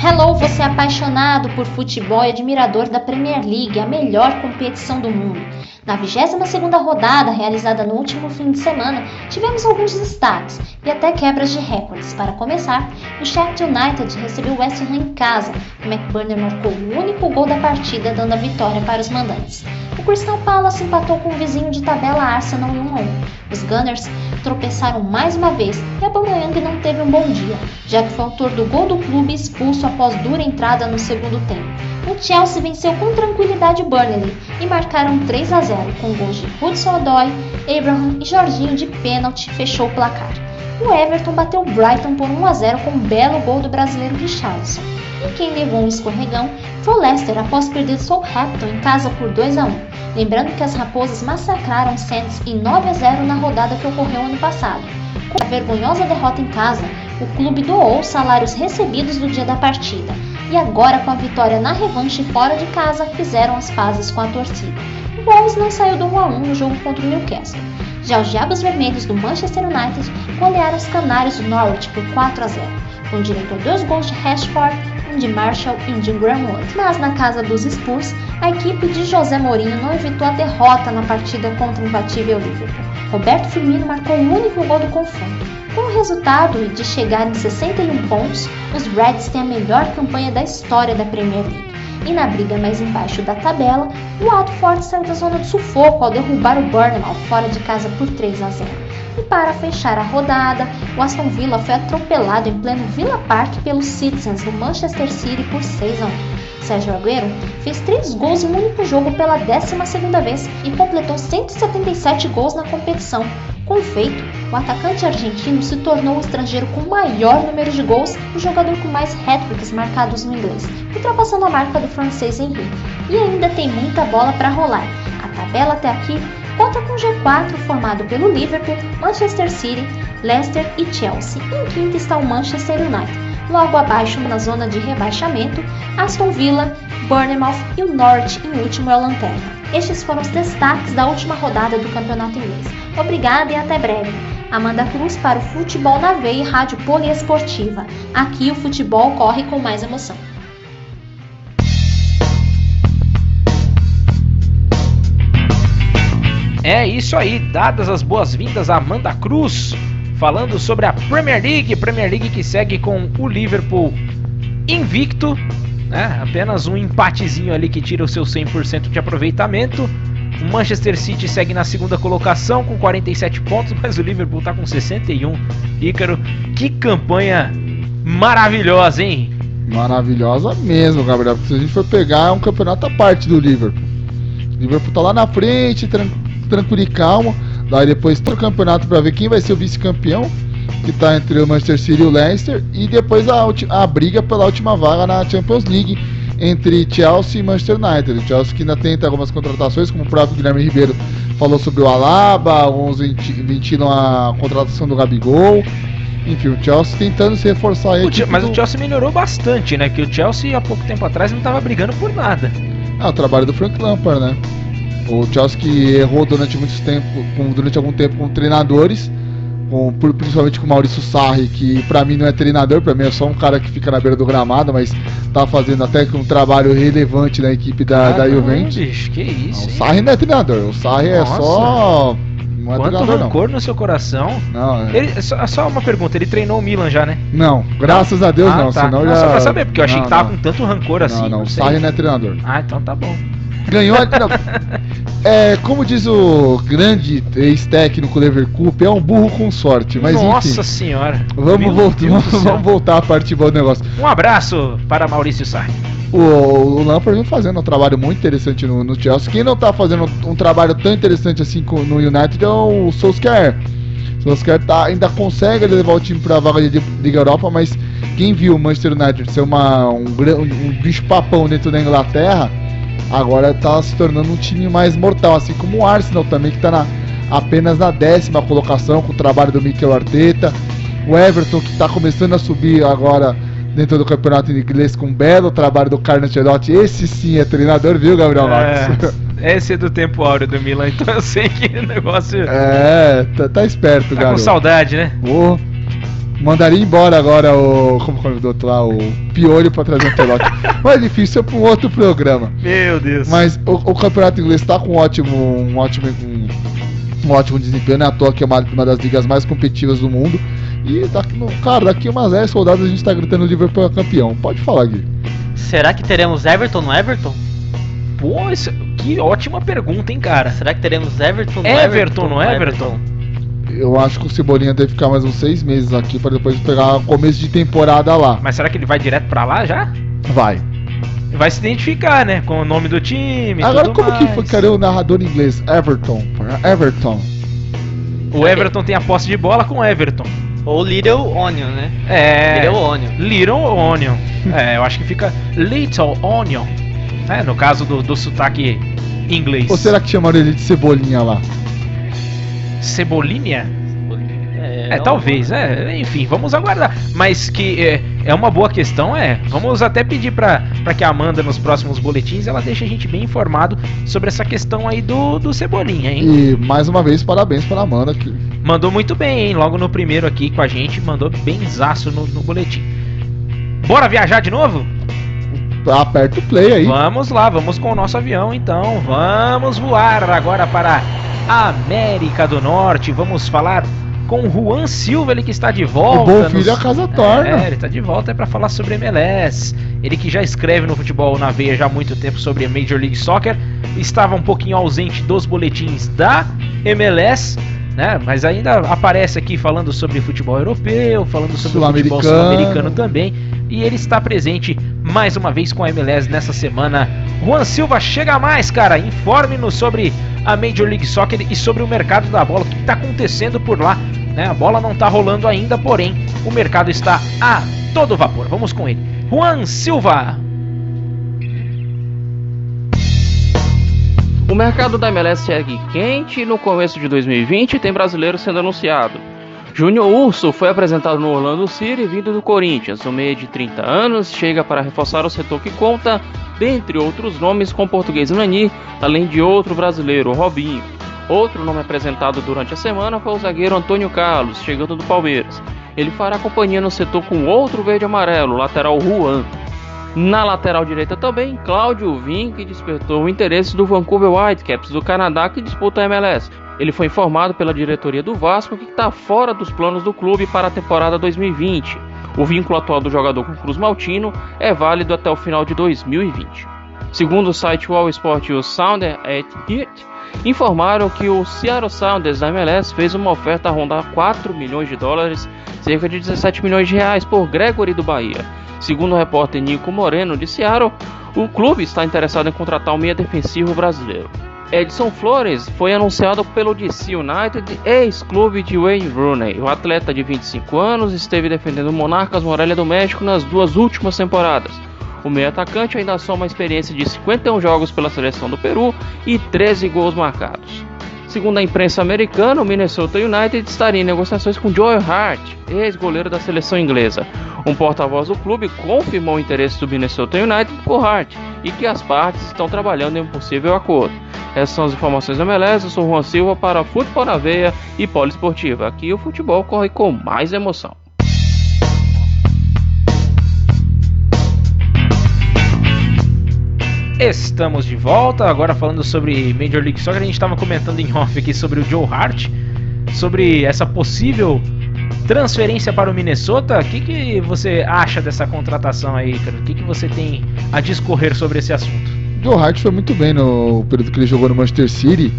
Hello, você é apaixonado por futebol e admirador da Premier League, a melhor competição do mundo. Na 22ª rodada, realizada no último fim de semana, tivemos alguns destaques e até quebras de recordes. Para começar, o Sheffield United recebeu o West Ham em casa. O McBurney marcou o único gol da partida, dando a vitória para os mandantes. O Crystal Palace empatou com o vizinho de tabela Arsenal em 1 a 1. Os Gunners tropeçaram mais uma vez e Aubameyang não teve um bom dia, já que foi autor do gol do clube expulso após dura entrada no segundo tempo o Chelsea venceu com tranquilidade Burnley e marcaram 3 a 0 com gols de Hudson Odoi, Abraham e Jorginho de pênalti fechou o placar. O Everton bateu Brighton por 1 a 0 com um belo gol do brasileiro Richarlison. E quem levou um escorregão foi o Leicester após perder Southampton em casa por 2 a 1. Lembrando que as Raposas massacraram Saints em 9 a 0 na rodada que ocorreu ano passado. Com a vergonhosa derrota em casa, o clube doou os salários recebidos no dia da partida e agora com a vitória na revanche fora de casa fizeram as pazes com a torcida. O Wolves não saiu do 1 a 1 no jogo contra o Newcastle. Já os Diabos Vermelhos do Manchester United golearam os Canários do Norwich por 4 a 0, com direito a dois gols de Rashford, um de Marshall e um de Greenwood. Mas na casa dos Spurs, a equipe de José Mourinho não evitou a derrota na partida contra o imbatível Liverpool. Roberto Firmino marcou o único gol do confronto com o resultado de chegar em 61 pontos, os Reds têm a melhor campanha da história da Premier League. E na briga mais embaixo da tabela, o Watford saiu da zona de sufoco ao derrubar o Bournemouth fora de casa por 3 a 0. E para fechar a rodada, o Aston Villa foi atropelado em pleno Villa Park pelos Citizens do Manchester City por 6 a 1. Sérgio Agüero fez 3 gols em um único jogo pela 12ª vez e completou 177 gols na competição, com feito, o atacante argentino se tornou o estrangeiro com maior número de gols e o jogador com mais hat-tricks marcados no inglês, ultrapassando a marca do francês Henry. E ainda tem muita bola para rolar. A tabela até aqui conta com G4 formado pelo Liverpool, Manchester City, Leicester e Chelsea. Em quinto está o Manchester United. Logo abaixo, na zona de rebaixamento, Aston Villa, Bournemouth e o Norte, em último é o Lanterna. Estes foram os destaques da última rodada do Campeonato Inglês. Obrigada e até breve. Amanda Cruz para o Futebol na Veia e Rádio Poliesportiva. Aqui o futebol corre com mais emoção. É isso aí, dadas as boas-vindas a Amanda Cruz, falando sobre a Premier League, Premier League que segue com o Liverpool invicto né? Apenas um empatezinho ali que tira o seu 100% de aproveitamento. O Manchester City segue na segunda colocação com 47 pontos, mas o Liverpool está com 61. Ícaro, que campanha maravilhosa, hein? Maravilhosa mesmo, Gabriel. Porque se a gente for pegar, é um campeonato à parte do Liverpool. O Liverpool tá lá na frente, tran tranquilo e calmo. Daí depois todo o campeonato para ver quem vai ser o vice-campeão que está entre o Manchester City e o Leicester, e depois a, a briga pela última vaga na Champions League entre Chelsea e Manchester United. O Chelsea que ainda tenta algumas contratações, como o próprio Guilherme Ribeiro falou sobre o Alaba, alguns ventilam a contratação do Gabigol. Enfim, o Chelsea tentando se reforçar aí. Mas do... o Chelsea melhorou bastante, né? Que o Chelsea há pouco tempo atrás não estava brigando por nada. Ah, o trabalho do Frank Lampard, né? O Chelsea errou durante muito tempo, durante algum tempo com treinadores com, principalmente com o Maurício Sarri, que para mim não é treinador, para mim é só um cara que fica na beira do gramado, mas tá fazendo até um trabalho relevante na equipe da, ah, da Juventus. Bicho, que isso? Não, o Sarri não é treinador, o Sarri é Nossa. é só. Não é Quanto rancor não. no seu coração. Não, é. ele, só, só, uma pergunta, ele treinou o Milan já, né? Não, graças a Deus ah, não, tá. senão não, já... Só pra saber, porque eu achei não, que tava com tanto rancor assim. Não, não, o Sarri não é treinador. Ah, então tá bom. Ganhou. Não, é, como diz o grande ex-técnico Leverkusen, é um burro com sorte. Mas Nossa enfim, senhora. Vamos, voltar, vamos voltar a partir do negócio. Um abraço para Maurício Sarri. O, o Lampard vem fazendo um trabalho muito interessante no, no Chelsea. Quem não está fazendo um trabalho tão interessante assim no United é o Solskjaer. Solskjaer tá, ainda consegue levar o time para a vaga de Liga Europa, mas quem viu o Manchester United ser uma, um, um, um bicho papão dentro da Inglaterra agora está se tornando um time mais mortal, assim como o Arsenal também, que está na, apenas na décima colocação com o trabalho do Mikel Arteta. O Everton, que está começando a subir agora dentro do campeonato inglês com um belo trabalho do Carlo Ancelotti. Esse sim é treinador, viu, Gabriel Marques? É, esse é do tempo áureo do Milan, então eu sei que o negócio. É, tá, tá esperto, tá com saudade, né? Oh. Mandaria embora agora o. Como é o do outro lá? O Piolho pra trazer um Telote. Mas difícil é pra um outro programa. Meu Deus. Mas o, o campeonato inglês tá com um ótimo. Um ótimo. Um, um ótimo desempenho, não é à toa que é uma, uma das ligas mais competitivas do mundo. E daqui, cara, daqui umas 10 rodadas a gente tá gritando o Liverpool é campeão. Pode falar, Gui. Será que teremos Everton no Everton? Pô, isso, que ótima pergunta, hein, cara. Será que teremos Everton no Everton? Everton no Everton? Eu acho que o Cebolinha deve ficar mais uns seis meses aqui para depois pegar começo de temporada lá. Mas será que ele vai direto para lá já? Vai. Vai se identificar, né? Com o nome do time. Agora, como mais. que foi, cara, o narrador em inglês? Everton. Everton. O Everton tem a posse de bola com Everton. Ou Little Onion, né? É. Little Onion. Little Onion. é, eu acho que fica Little Onion. É, no caso do, do sotaque inglês. Ou será que chamaram ele de Cebolinha lá? Cebolinha? É, é talvez, é, enfim, vamos aguardar. Mas que é, é uma boa questão, é. Vamos até pedir para que a Amanda, nos próximos boletins, ela deixe a gente bem informado sobre essa questão aí do, do Cebolinha, hein? E mais uma vez, parabéns para a Amanda. Que... Mandou muito bem, hein? Logo no primeiro aqui com a gente, mandou bem zaço no, no boletim. Bora viajar de novo? Aperta o play aí. Vamos lá, vamos com o nosso avião então. Vamos voar agora para América do Norte. Vamos falar com Juan Silva, ele que está de volta. O bom filho nos... a casa torna. É, ele está de volta é para falar sobre MLS. Ele que já escreve no futebol na veia já há muito tempo sobre a Major League Soccer, estava um pouquinho ausente dos boletins da MLS. Né? Mas ainda aparece aqui falando sobre futebol europeu, falando sobre sul futebol sul-americano também. E ele está presente mais uma vez com a MLS nessa semana. Juan Silva, chega mais, cara. Informe-nos sobre a Major League Soccer e sobre o mercado da bola. O que está acontecendo por lá? Né? A bola não está rolando ainda, porém o mercado está a todo vapor. Vamos com ele. Juan Silva. O mercado da MLS segue quente e no começo de 2020 tem brasileiro sendo anunciado. Júnior Urso foi apresentado no Orlando City vindo do Corinthians. O meio de 30 anos chega para reforçar o setor que conta, dentre outros nomes, com o português Nani, além de outro brasileiro, Robinho. Outro nome apresentado durante a semana foi o zagueiro Antônio Carlos, chegando do Palmeiras. Ele fará companhia no setor com outro verde-amarelo, lateral Juan. Na lateral direita também, Cláudio Vim, que despertou o interesse do Vancouver Whitecaps do Canadá, que disputa a MLS. Ele foi informado pela diretoria do Vasco que está fora dos planos do clube para a temporada 2020. O vínculo atual do jogador com o Cruz Maltino é válido até o final de 2020. Segundo o site Wall Sport e o Sounder at Hit, informaram que o Seattle Sounders da MLS fez uma oferta a rondar 4 milhões de dólares, cerca de 17 milhões de reais, por Gregory do Bahia. Segundo o repórter Nico Moreno de Seattle, o clube está interessado em contratar um meia defensivo brasileiro. Edson Flores foi anunciado pelo DC United, ex-clube de Wayne Rooney. O atleta de 25 anos esteve defendendo o Monarcas Morelia do México nas duas últimas temporadas. O meio atacante ainda soma uma experiência de 51 jogos pela seleção do Peru e 13 gols marcados. Segundo a imprensa americana, o Minnesota United estaria em negociações com Joe Hart, ex-goleiro da seleção inglesa. Um porta-voz do clube confirmou o interesse do Minnesota United por Hart e que as partes estão trabalhando em um possível acordo. Essas são as informações da MLS. Eu sou Juan Silva para Futebol na Veia e Poliesportiva. Aqui o futebol corre com mais emoção. Estamos de volta, agora falando sobre Major League Soccer, a gente estava comentando em off aqui sobre o Joe Hart, sobre essa possível transferência para o Minnesota. O que, que você acha dessa contratação aí, cara? O que, que você tem a discorrer sobre esse assunto? Joe Hart foi muito bem no período que ele jogou no Manchester City,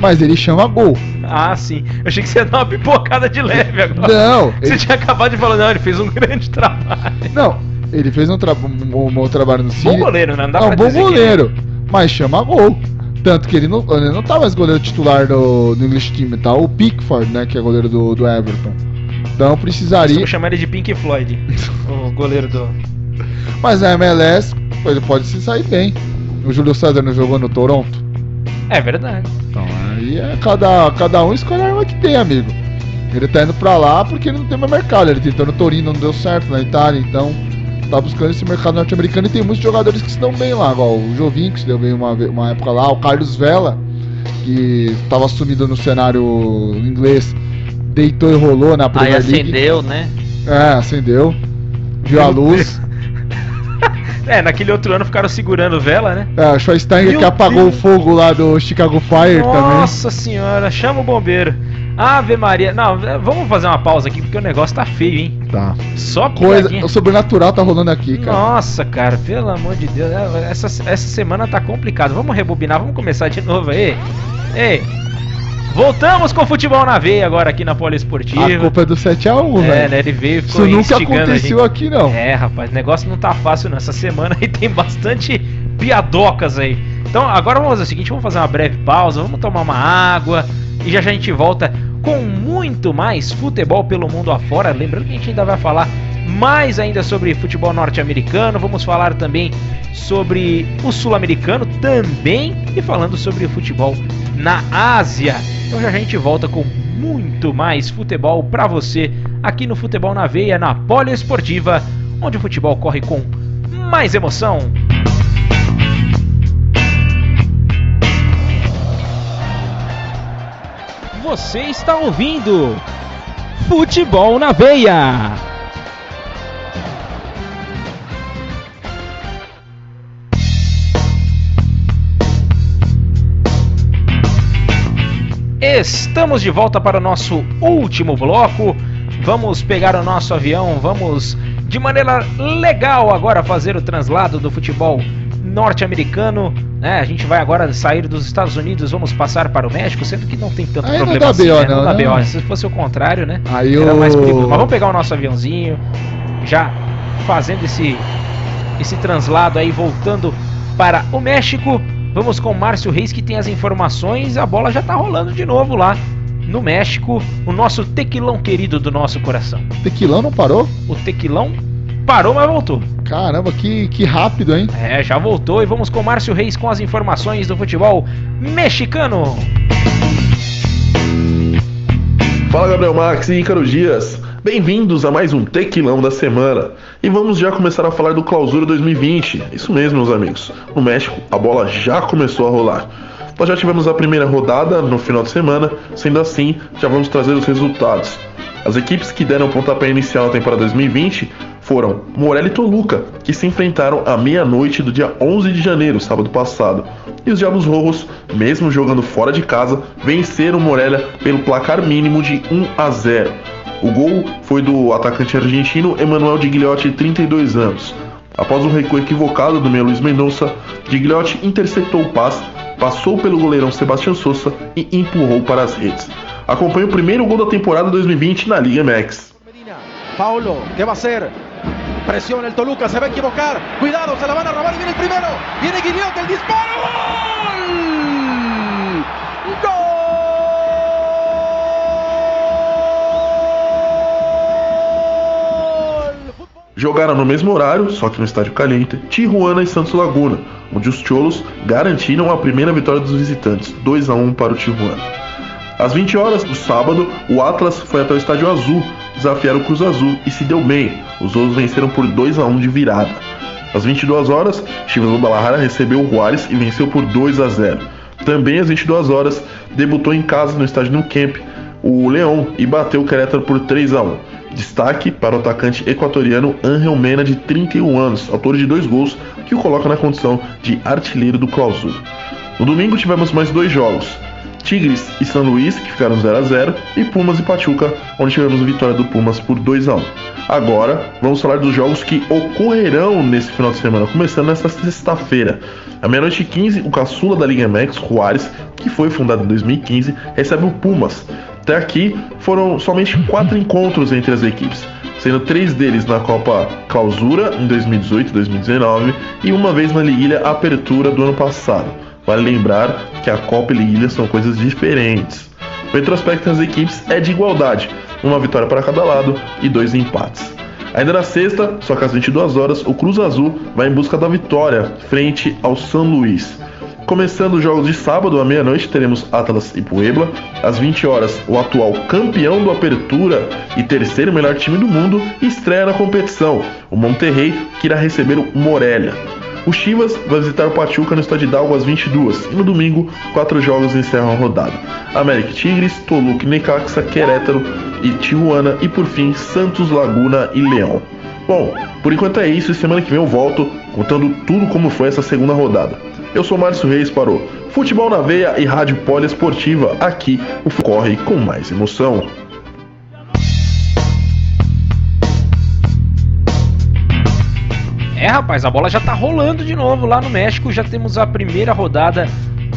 mas ele chama gol. Ah, sim. Eu achei que você ia dar uma pipocada de leve agora. Não. Você ele... tinha acabado de falar, não, ele fez um grande trabalho. Não, ele fez um, tra um, bom trabalho no City. Bom goleiro, né? não dá é um bom goleiro, mas chama gol. Tanto que ele não, ele não tá mais goleiro titular do, do English Team, tá? O Pickford, né? Que é goleiro do, do Everton. Então precisaria. Vou chamar ele de Pink Floyd, o goleiro do. Mas na MLS, ele pode se sair bem. O Júlio César não jogou no Toronto? É verdade. Então aí é cada, cada um escolhe a arma que tem, amigo. Ele tá indo pra lá porque ele não tem mais mercado. Ele tentou no Torino, não deu certo na Itália, então tá buscando esse mercado norte-americano e tem muitos jogadores que estão bem lá, igual o Jovin, que se deu bem uma, uma época lá, o Carlos Vela, que estava assumido no cenário inglês, deitou e rolou na Premier Aí acendeu, né? É, acendeu. Viu a luz. é, naquele outro ano ficaram segurando vela, né? É, o Schweinsteiger que apagou Deus. o fogo lá do Chicago Fire Nossa também. Nossa senhora, chama o bombeiro. Ave Maria. Não, vamos fazer uma pausa aqui porque o negócio tá feio, hein? Tá. Só coisa. O sobrenatural tá rolando aqui, cara. Nossa, cara, pelo amor de Deus. É, essa, essa semana tá complicado. Vamos rebobinar, vamos começar de novo aí. Ei, Voltamos com o futebol na veia agora aqui na Poliesportiva. A culpa é do 7x1, é, velho. né? Ele veio Isso nunca aconteceu aqui, não. É, rapaz, o negócio não tá fácil nessa semana e tem bastante piadocas aí. Então, agora vamos fazer o seguinte: vamos fazer uma breve pausa, vamos tomar uma água e já já a gente volta com muito mais futebol pelo mundo afora. Lembrando que a gente ainda vai falar mais ainda sobre futebol norte-americano, vamos falar também sobre o sul-americano também e falando sobre futebol na Ásia. Então já a gente volta com muito mais futebol para você aqui no Futebol na Veia, na Poliesportiva, onde o futebol corre com mais emoção. Você está ouvindo Futebol na Veia. Estamos de volta para o nosso último bloco. Vamos pegar o nosso avião, vamos de maneira legal agora fazer o translado do futebol norte-americano. Né? A gente vai agora sair dos Estados Unidos, vamos passar para o México, sendo que não tem tanto Aí problema não assim, BO, né? não, não, não. BO. Se fosse o contrário, né? Aí Era mais perigoso. Mas vamos pegar o nosso aviãozinho, já fazendo esse, esse translado aí, voltando para o México. Vamos com o Márcio Reis que tem as informações. A bola já tá rolando de novo lá no México. O nosso tequilão querido do nosso coração. Tequilão não parou? O tequilão parou, mas voltou. Caramba, que, que rápido, hein? É, já voltou e vamos com o Márcio Reis com as informações do futebol mexicano. Fala Gabriel Max e Ícaro Dias. Bem-vindos a mais um Tequilão da semana. E vamos já começar a falar do Clausura 2020. Isso mesmo, meus amigos. No México, a bola já começou a rolar. Nós já tivemos a primeira rodada no final de semana, sendo assim, já vamos trazer os resultados. As equipes que deram pontapé inicial na temporada 2020 foram Morelia e Toluca, que se enfrentaram à meia-noite do dia 11 de janeiro, sábado passado. E os Diabos Rojos, mesmo jogando fora de casa, venceram Morelia pelo placar mínimo de 1 a 0. O gol foi do atacante argentino Emanuel Digliotti, 32 anos. Após um recuo equivocado do meio Luiz Mendonça, Digliotti interceptou o passe, passou pelo goleirão Sebastião Souza e empurrou para as redes. Acompanhe o primeiro gol da temporada 2020 na Liga MX. Paulo, que vai ser? Presiona el Toluca, se va a equivocar. Cuidado, se la van a robar y viene el primero. Viene Guiliote, el disparo. ¡Gol! ¡Gol! Jogaram no mesmo horário, só que no estádio caliente, Tijuana e Santos Laguna, onde os Cholos garantiram a primeira vitória dos visitantes, 2 a 1 para o Tijuana. Às 20 horas do sábado, o Atlas foi até o Estádio Azul desafiar o Cruz Azul e se deu bem. Os outros venceram por 2 a 1 de virada. Às 22 horas, Chivas do Guadalajara recebeu o Juárez e venceu por 2 a 0. Também às 22 horas, debutou em casa no estádio No Camp o Leão e bateu o Querétaro por 3 a 1. Destaque para o atacante equatoriano Angel Mena, de 31 anos, autor de dois gols, que o coloca na condição de artilheiro do Clausura. No domingo tivemos mais dois jogos. Tigres e São Luís, que ficaram 0 a 0 e Pumas e Pachuca, onde tivemos a vitória do Pumas por 2 a 1. Agora, vamos falar dos jogos que ocorrerão nesse final de semana, começando nesta sexta-feira. À meia-noite 15, o caçula da Liga MX, Juárez, que foi fundado em 2015, recebe o Pumas. Até aqui foram somente quatro encontros entre as equipes, sendo três deles na Copa Clausura em 2018 e 2019 e uma vez na Liguilha Apertura do ano passado. Vale lembrar que a Copa e Liguilha são coisas diferentes. O retrospecto das equipes é de igualdade, uma vitória para cada lado e dois empates. Ainda na sexta, só que às 22 horas, o Cruz Azul vai em busca da vitória frente ao São Luís. Começando os jogos de sábado à meia-noite, teremos Atlas e Puebla. Às 20 horas, o atual campeão do Apertura e terceiro melhor time do mundo estreia na competição, o Monterrey, que irá receber o Morelia. O Chivas vai visitar o Pachuca no estádio Hidalgo às 22 e no domingo, quatro jogos encerram a rodada. América Tigres, Toluca Necaxa, Querétaro e Tijuana e por fim Santos, Laguna e Leão. Bom, por enquanto é isso e semana que vem eu volto contando tudo como foi essa segunda rodada. Eu sou Márcio Reis para o Futebol na Veia e Rádio Poliesportiva. Aqui o corre com mais emoção. É, rapaz, a bola já tá rolando de novo lá no México. Já temos a primeira rodada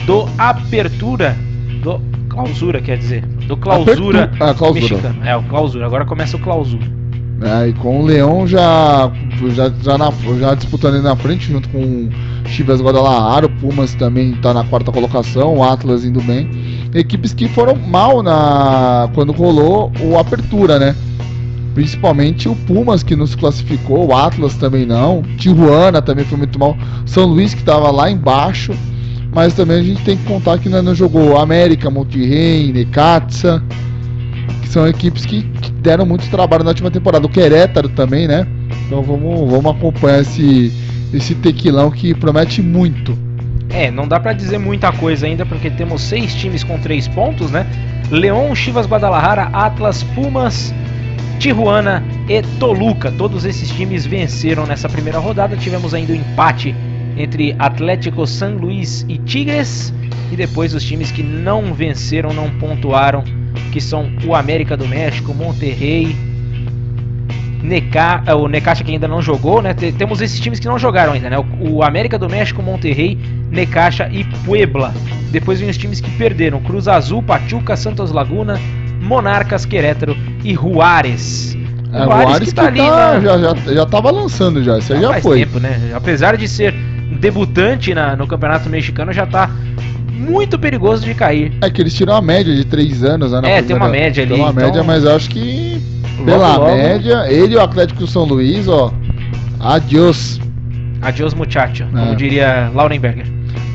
do Apertura, do Clausura, quer dizer, do Clausura, Apertu ah, clausura. mexicano. É, o Clausura. Agora começa o Clausura. É, e com o Leão já, já, já, na, já disputando ali na frente, junto com o Chivas Guadalajara, o Pumas também está na quarta colocação, o Atlas indo bem. Equipes que foram mal na quando rolou o Apertura, né? Principalmente o Pumas que nos classificou, o Atlas também não, Tijuana também foi muito mal, São Luís que estava lá embaixo, mas também a gente tem que contar que não jogou América, Monterrey, Necaxa, que são equipes que, que, deram muito trabalho na última temporada. O Querétaro também, né? Então vamos, vamos acompanhar esse, esse tequilão que promete muito. É, não dá para dizer muita coisa ainda porque temos seis times com três pontos, né? Leão, Chivas Guadalajara, Atlas, Pumas, Tijuana e Toluca. Todos esses times venceram nessa primeira rodada. Tivemos ainda o um empate entre Atlético San Luís e Tigres. E depois os times que não venceram, não pontuaram, que são o América do México, Monterrey, Neca, o Necaxa que ainda não jogou, né? Temos esses times que não jogaram ainda, né? O América do México, Monterrey, Necaxa e Puebla. Depois vem os times que perderam: Cruz Azul, Pachuca, Santos Laguna, Monarcas, Querétaro e Juárez. É, Juárez, Juárez que, tá, que ali, tá, né? já, já, já tava lançando já, isso aí já foi. tempo, né? Apesar de ser debutante na, no Campeonato Mexicano, já tá muito perigoso de cair. É que eles tiram a média de 3 anos, né? é, tem uma média ali. Tem uma então... média, mas eu acho que pela logo, média, ele e o Atlético São Luís, ó, adiós. Adiós, muchacho, é. como diria Laurenberger.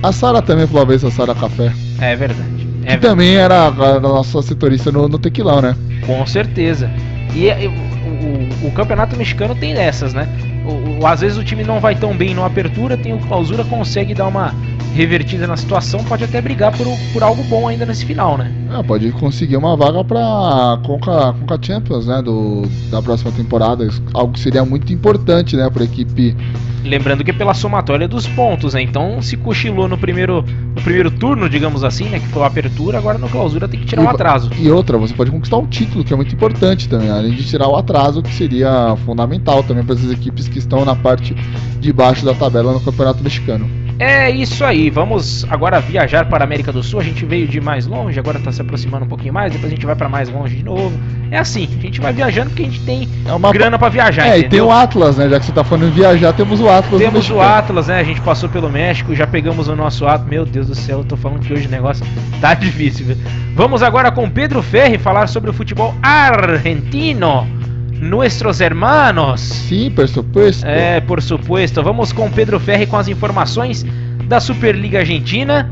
A Sara também falou vez a Sara Café. É verdade. É que também era a, nossa setorista no, no Tequilão, né? Com certeza. E, e o, o, o, campeonato mexicano tem dessas, né? O, o, às vezes o time não vai tão bem no apertura, tem o clausura, consegue dar uma revertida na situação, pode até brigar por, por algo bom ainda nesse final, né? É, pode conseguir uma vaga para Conca, Conca Champions, né? Do, da próxima temporada. Algo que seria muito importante, né? Para a equipe Lembrando que é pela somatória dos pontos, né? Então se cochilou no primeiro, no primeiro turno, digamos assim, né? Que foi a apertura, agora no clausura tem que tirar o um atraso. E outra, você pode conquistar um título, que é muito importante também, além de tirar o atraso, que seria fundamental também para essas equipes que estão na parte de baixo da tabela no Campeonato Mexicano. É isso aí, vamos agora viajar para a América do Sul. A gente veio de mais longe, agora está se aproximando um pouquinho mais, depois a gente vai para mais longe de novo. É assim, a gente vai viajando porque a gente tem é uma... grana para viajar. É, entendeu? e tem o Atlas, né? Já que você está falando em viajar, temos o Atlas. Temos o Atlas, né? A gente passou pelo México, já pegamos o nosso Atlas. Meu Deus do céu, eu tô falando que hoje o negócio tá difícil. Viu? Vamos agora com Pedro Ferri falar sobre o futebol argentino. Nuestros hermanos. Sim, por supuesto. É, por supuesto. Vamos com Pedro Ferri com as informações da Superliga Argentina.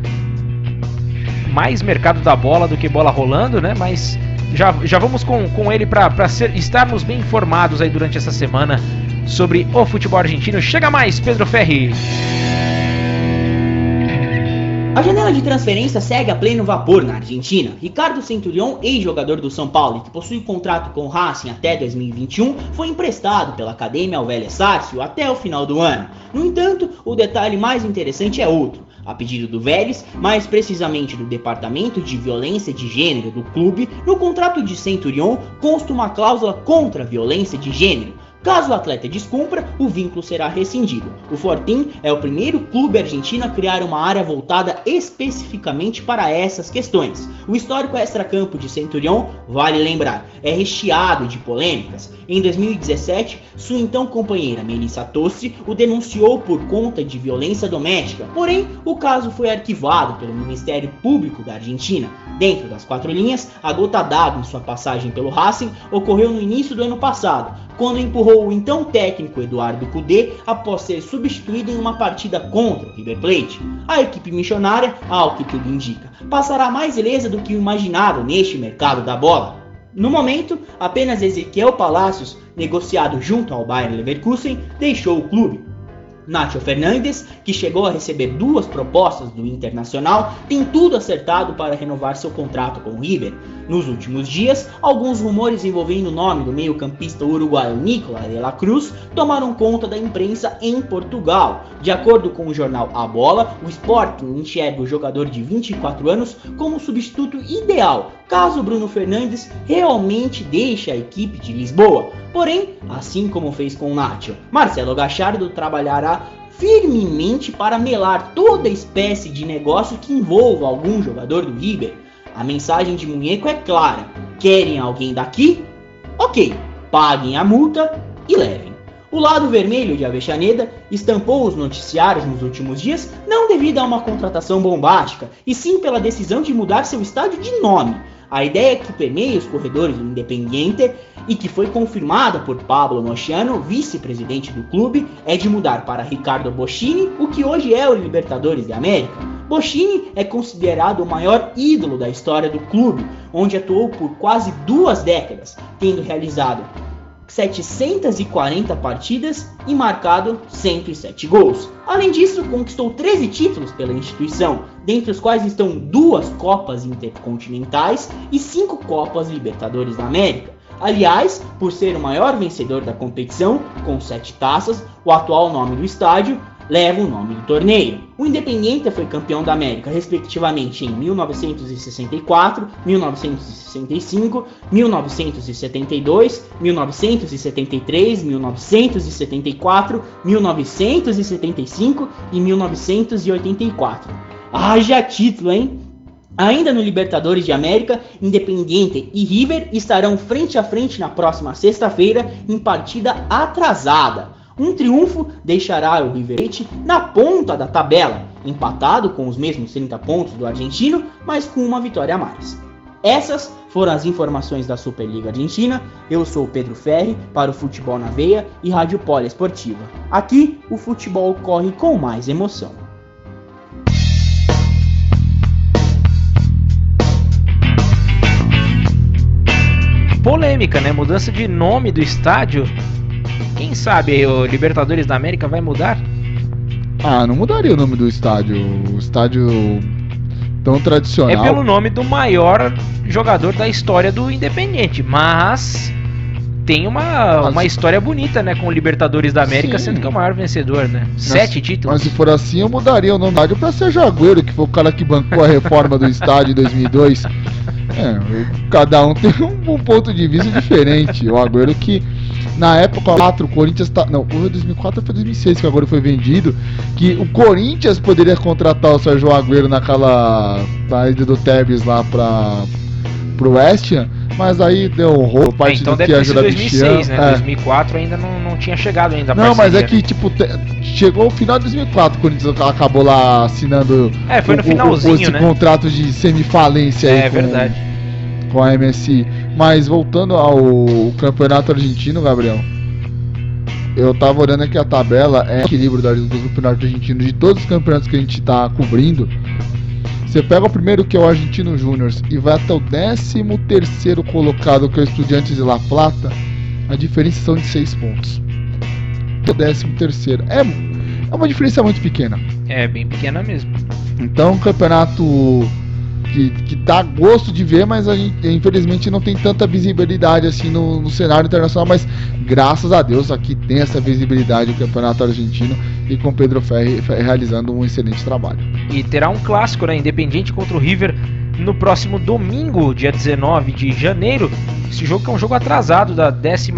Mais mercado da bola do que bola rolando, né? Mas já, já vamos com, com ele para estarmos bem informados aí durante essa semana sobre o futebol argentino. Chega mais, Pedro Ferri! A janela de transferência segue a pleno vapor na Argentina. Ricardo Centurion, ex-jogador do São Paulo que possui contrato com o Racing até 2021, foi emprestado pela Academia ao Vélez Sarsfield até o final do ano. No entanto, o detalhe mais interessante é outro. A pedido do Vélez, mais precisamente do Departamento de Violência de Gênero do clube, no contrato de Centurion consta uma cláusula contra a violência de gênero, Caso o atleta descumpra, o vínculo será rescindido. O Fortin é o primeiro clube argentino a criar uma área voltada especificamente para essas questões. O histórico extracampo de Centurion, vale lembrar, é recheado de polêmicas. Em 2017, sua então companheira Melissa Tossi o denunciou por conta de violência doméstica, porém o caso foi arquivado pelo Ministério Público da Argentina. Dentro das quatro linhas, a gota d'água em sua passagem pelo Racing ocorreu no início do ano passado, quando empurrou o então técnico Eduardo Cudê após ser substituído em uma partida contra o River Plate. A equipe missionária, ao que tudo indica, passará mais ilesa do que o imaginado neste mercado da bola. No momento, apenas Ezequiel Palacios, negociado junto ao Bayern Leverkusen, deixou o clube. Nacho Fernandes, que chegou a receber duas propostas do Internacional, tem tudo acertado para renovar seu contrato com o River. Nos últimos dias, alguns rumores envolvendo o nome do meio-campista uruguaio Nicolás de la Cruz tomaram conta da imprensa em Portugal. De acordo com o jornal A Bola, o Sporting enxerga o jogador de 24 anos como substituto ideal, caso Bruno Fernandes realmente deixe a equipe de Lisboa. Porém, assim como fez com o Nacho, Marcelo Gachardo trabalhará firmemente para melar toda espécie de negócio que envolva algum jogador do River. A mensagem de Munheco é clara: querem alguém daqui? Ok, paguem a multa e levem. O lado vermelho de Avexaneda estampou os noticiários nos últimos dias não devido a uma contratação bombástica, e sim pela decisão de mudar seu estádio de nome. A ideia que permeia os corredores do Independiente e que foi confirmada por Pablo Mochiano, vice-presidente do clube, é de mudar para Ricardo Boschini, o que hoje é o Libertadores de América. Boschini é considerado o maior ídolo da história do clube, onde atuou por quase duas décadas, tendo realizado 740 partidas e marcado 107 gols. Além disso, conquistou 13 títulos pela instituição, dentre os quais estão duas Copas Intercontinentais e cinco Copas Libertadores da América. Aliás, por ser o maior vencedor da competição, com sete taças, o atual nome do estádio leva o nome do torneio. O Independiente foi campeão da América, respectivamente, em 1964, 1965, 1972, 1973, 1974, 1975 e 1984. Haja título, hein? Ainda no Libertadores de América, Independiente e River estarão frente a frente na próxima sexta-feira em partida atrasada. Um triunfo deixará o River Plate na ponta da tabela, empatado com os mesmos 30 pontos do argentino, mas com uma vitória a mais. Essas foram as informações da Superliga Argentina. Eu sou Pedro Ferri para o Futebol na Veia e Rádio Poliesportiva. Aqui o futebol corre com mais emoção. Polêmica, né? Mudança de nome do estádio quem sabe o Libertadores da América vai mudar? Ah, não mudaria o nome do estádio. O estádio tão tradicional. É pelo nome do maior jogador da história do Independente, mas tem uma, mas, uma história bonita, né, com o Libertadores da América, sim. sendo que é o maior vencedor, né? Mas, Sete títulos. Mas se for assim, eu mudaria o nome do estádio pra ser Jagueiro, que foi o cara que bancou a reforma do estádio em 2002. É, cada um tem um, um ponto de vista diferente. O Agüero que na época 4, o Corinthians tá. Não, o 2004 foi 2006 que agora foi vendido. Que o Corinthians poderia contratar o Sérgio Agüero naquela saída do Tevez lá pra, pro West Ham, mas aí deu um rolo, parte é, então do que ajuda 2006, né? É. 2004 ainda não, não tinha chegado ainda. Não, mas é que né? tipo te, chegou o final de 2004, o Corinthians acabou lá assinando. É, foi no o, finalzinho, o, esse né? contrato de semifalência é, aí. É com, verdade. Com a MSI. Mas voltando ao campeonato argentino, Gabriel. Eu tava olhando aqui a tabela, é equilíbrio do campeonato argentino de todos os campeonatos que a gente tá cobrindo. Você pega o primeiro que é o Argentino Júnior e vai até o 13 terceiro colocado que é o Estudiantes de La Plata, a diferença são de 6 pontos. O 13 terceiro. É, é uma diferença muito pequena. É, bem pequena mesmo. Então, campeonato que, que dá gosto de ver, mas a gente infelizmente não tem tanta visibilidade assim no, no cenário internacional, mas graças a Deus aqui tem essa visibilidade o Campeonato Argentino e com Pedro Ferri realizando um excelente trabalho. E terá um clássico, né, Independente contra o River no próximo domingo, dia 19 de janeiro. Esse jogo que é um jogo atrasado da 14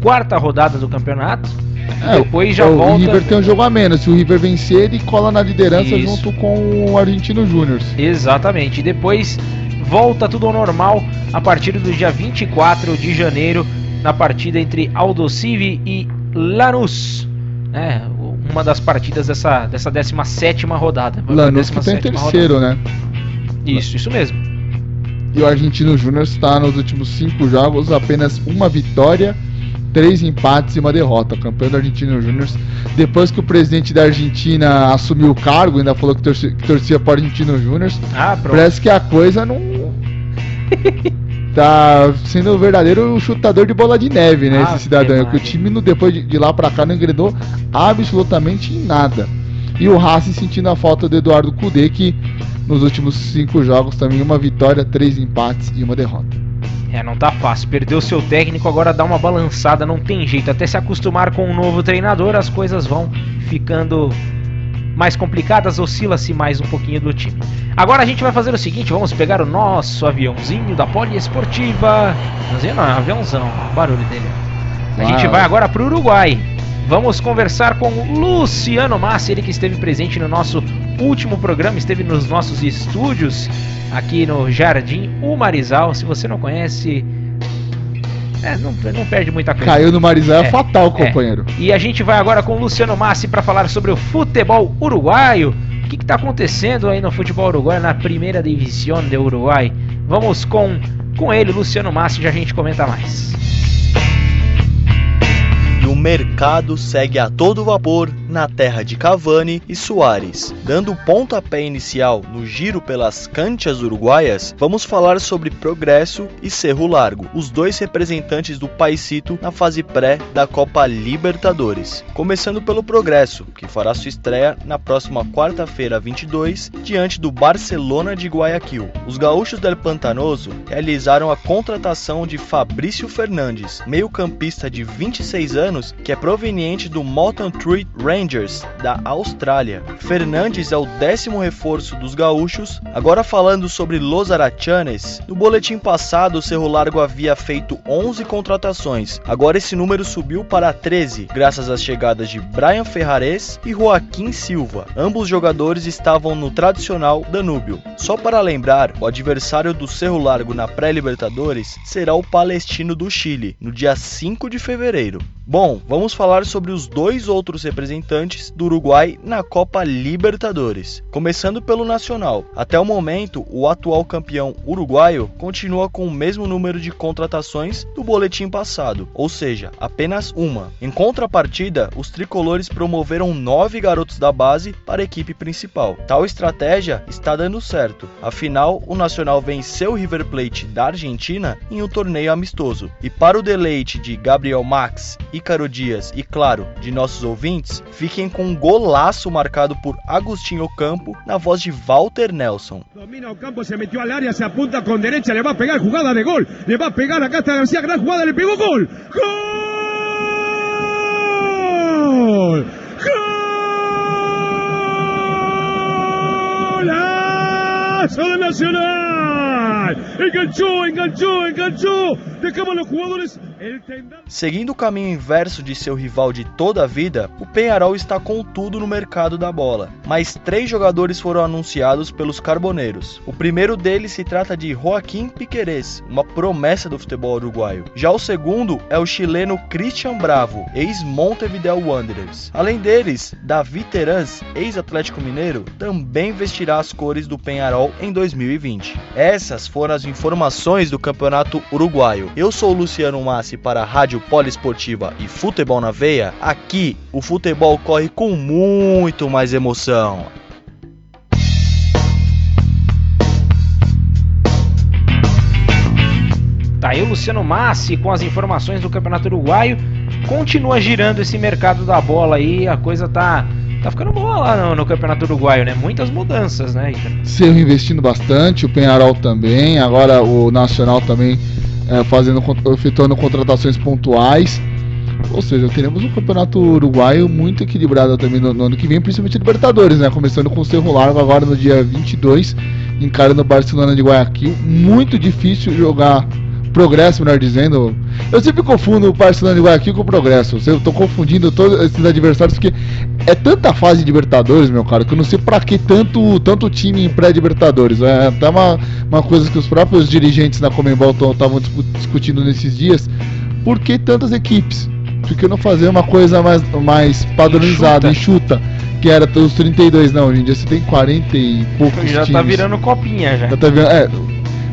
quarta rodada do campeonato é, Depois já o volta. O River tem um jogo a menos. Se o River vencer, ele cola na liderança Isso. junto com o Argentino Júnior. Exatamente. E depois volta tudo ao normal a partir do dia 24 de janeiro, na partida entre Aldosivi e Lanús. É, uma das partidas dessa, dessa 17 rodada. Lanús que tem terceiro, rodada. né? Isso, isso mesmo. E o Argentino Júnior está nos últimos cinco jogos apenas uma vitória três empates e uma derrota. Campeão da Argentina Júnior. Depois que o presidente da Argentina assumiu o cargo, ainda falou que torcia, que torcia para o Argentino Júnior. Ah, parece que a coisa não. tá sendo o verdadeiro chutador de bola de neve, né? esse cidadão. Que o time depois de, de lá pra cá não engrenou absolutamente em nada. E o Racing sentindo a falta do Eduardo Cudê, que nos últimos cinco jogos também uma vitória, três empates e uma derrota. É, não tá fácil. Perdeu seu técnico, agora dá uma balançada, não tem jeito. Até se acostumar com um novo treinador, as coisas vão ficando mais complicadas, oscila-se mais um pouquinho do time. Agora a gente vai fazer o seguinte, vamos pegar o nosso aviãozinho da Poliesportiva. Aviãozinho não, é um aviãozão, o barulho dele. A Uau. gente vai agora para o Uruguai. Vamos conversar com Luciano Massi, ele que esteve presente no nosso último programa, esteve nos nossos estúdios aqui no Jardim Umarizal. Se você não conhece, é, não, não, perde muita coisa. Caiu no Marizal é, é fatal, companheiro. É. E a gente vai agora com o Luciano Massi para falar sobre o futebol uruguaio. O que está acontecendo aí no futebol uruguaio, na primeira divisão do Uruguai? Vamos com, com ele, Luciano Massi, já a gente comenta mais. Mercado segue a todo vapor na terra de Cavani e Soares. Dando o pontapé inicial no giro pelas canchas uruguaias, vamos falar sobre Progresso e Cerro Largo, os dois representantes do Paisito na fase pré da Copa Libertadores. Começando pelo Progresso, que fará sua estreia na próxima quarta-feira 22 diante do Barcelona de Guayaquil. Os gaúchos del Pantanoso realizaram a contratação de Fabrício Fernandes, meio-campista de 26 anos anos, que é proveniente do Mountain Tree Rangers da Austrália. Fernandes é o décimo reforço dos gaúchos. Agora falando sobre Los Arachanes, no boletim passado o Cerro Largo havia feito 11 contratações. Agora esse número subiu para 13, graças às chegadas de Brian Ferrares e Joaquim Silva. Ambos jogadores estavam no tradicional Danúbio. Só para lembrar, o adversário do Cerro Largo na pré-Libertadores será o Palestino do Chile, no dia 5 de fevereiro. Bom, vamos falar sobre os dois outros representantes do Uruguai na Copa Libertadores. Começando pelo Nacional. Até o momento, o atual campeão uruguaio continua com o mesmo número de contratações do boletim passado, ou seja, apenas uma. Em contrapartida, os tricolores promoveram nove garotos da base para a equipe principal. Tal estratégia está dando certo. Afinal, o Nacional venceu o River Plate da Argentina em um torneio amistoso. E para o deleite de Gabriel Max Ícaro Dias e, claro, de nossos ouvintes, fiquem com um golaço marcado por Agostinho Campo na voz de Walter Nelson. Domina campo, se meteu al área, se apunta com direita, le vai pegar jogada de gol, le vai pegar acá está García, gran jugada, le pegou gol. Gol! Golaço do Nacional! Enganchou, enganchou, enganchou! Seguindo o caminho inverso de seu rival de toda a vida, o Penharol está com tudo no mercado da bola. Mas três jogadores foram anunciados pelos Carboneiros. O primeiro deles se trata de Joaquim Piquerez, uma promessa do futebol uruguaio. Já o segundo é o chileno Christian Bravo, ex-Montevideo Wanderers. Além deles, Davi Terans, ex-Atlético Mineiro, também vestirá as cores do Penharol em 2020. Essas foram as informações do Campeonato Uruguaio. Eu sou o Luciano Massi para a Rádio Poliesportiva e Futebol na Veia, aqui o futebol corre com muito mais emoção. Tá aí o Luciano Massi com as informações do Campeonato Uruguaio. Continua girando esse mercado da bola aí, a coisa tá tá ficando boa lá no, no, Campeonato Uruguaio, né? Muitas mudanças, né, Cerro investindo bastante, o Penharol também, agora o Nacional também é, fazendo, efetuando contratações pontuais. Ou seja, teremos um campeonato uruguaio muito equilibrado também no, no ano que vem, principalmente Libertadores, né? Começando com o Cerro Largo agora no dia 22, encarando o Barcelona de Guayaquil. Muito difícil jogar Progresso, melhor dizendo. Eu sempre confundo o Barcelona de Guayaquil com o Progresso. Eu tô confundindo todos esses adversários porque é tanta fase de Libertadores, meu cara, que eu não sei pra que tanto, tanto time em pré-Libertadores. É até uma, uma coisa que os próprios dirigentes na Comembol estavam discutindo nesses dias. Por que tantas equipes? Por que não fazer uma coisa mais, mais padronizada, enxuta? Que era os 32, não, hoje em dia você tem 40 e poucos já tá times. Tá virando copinha já. já tá virando, é,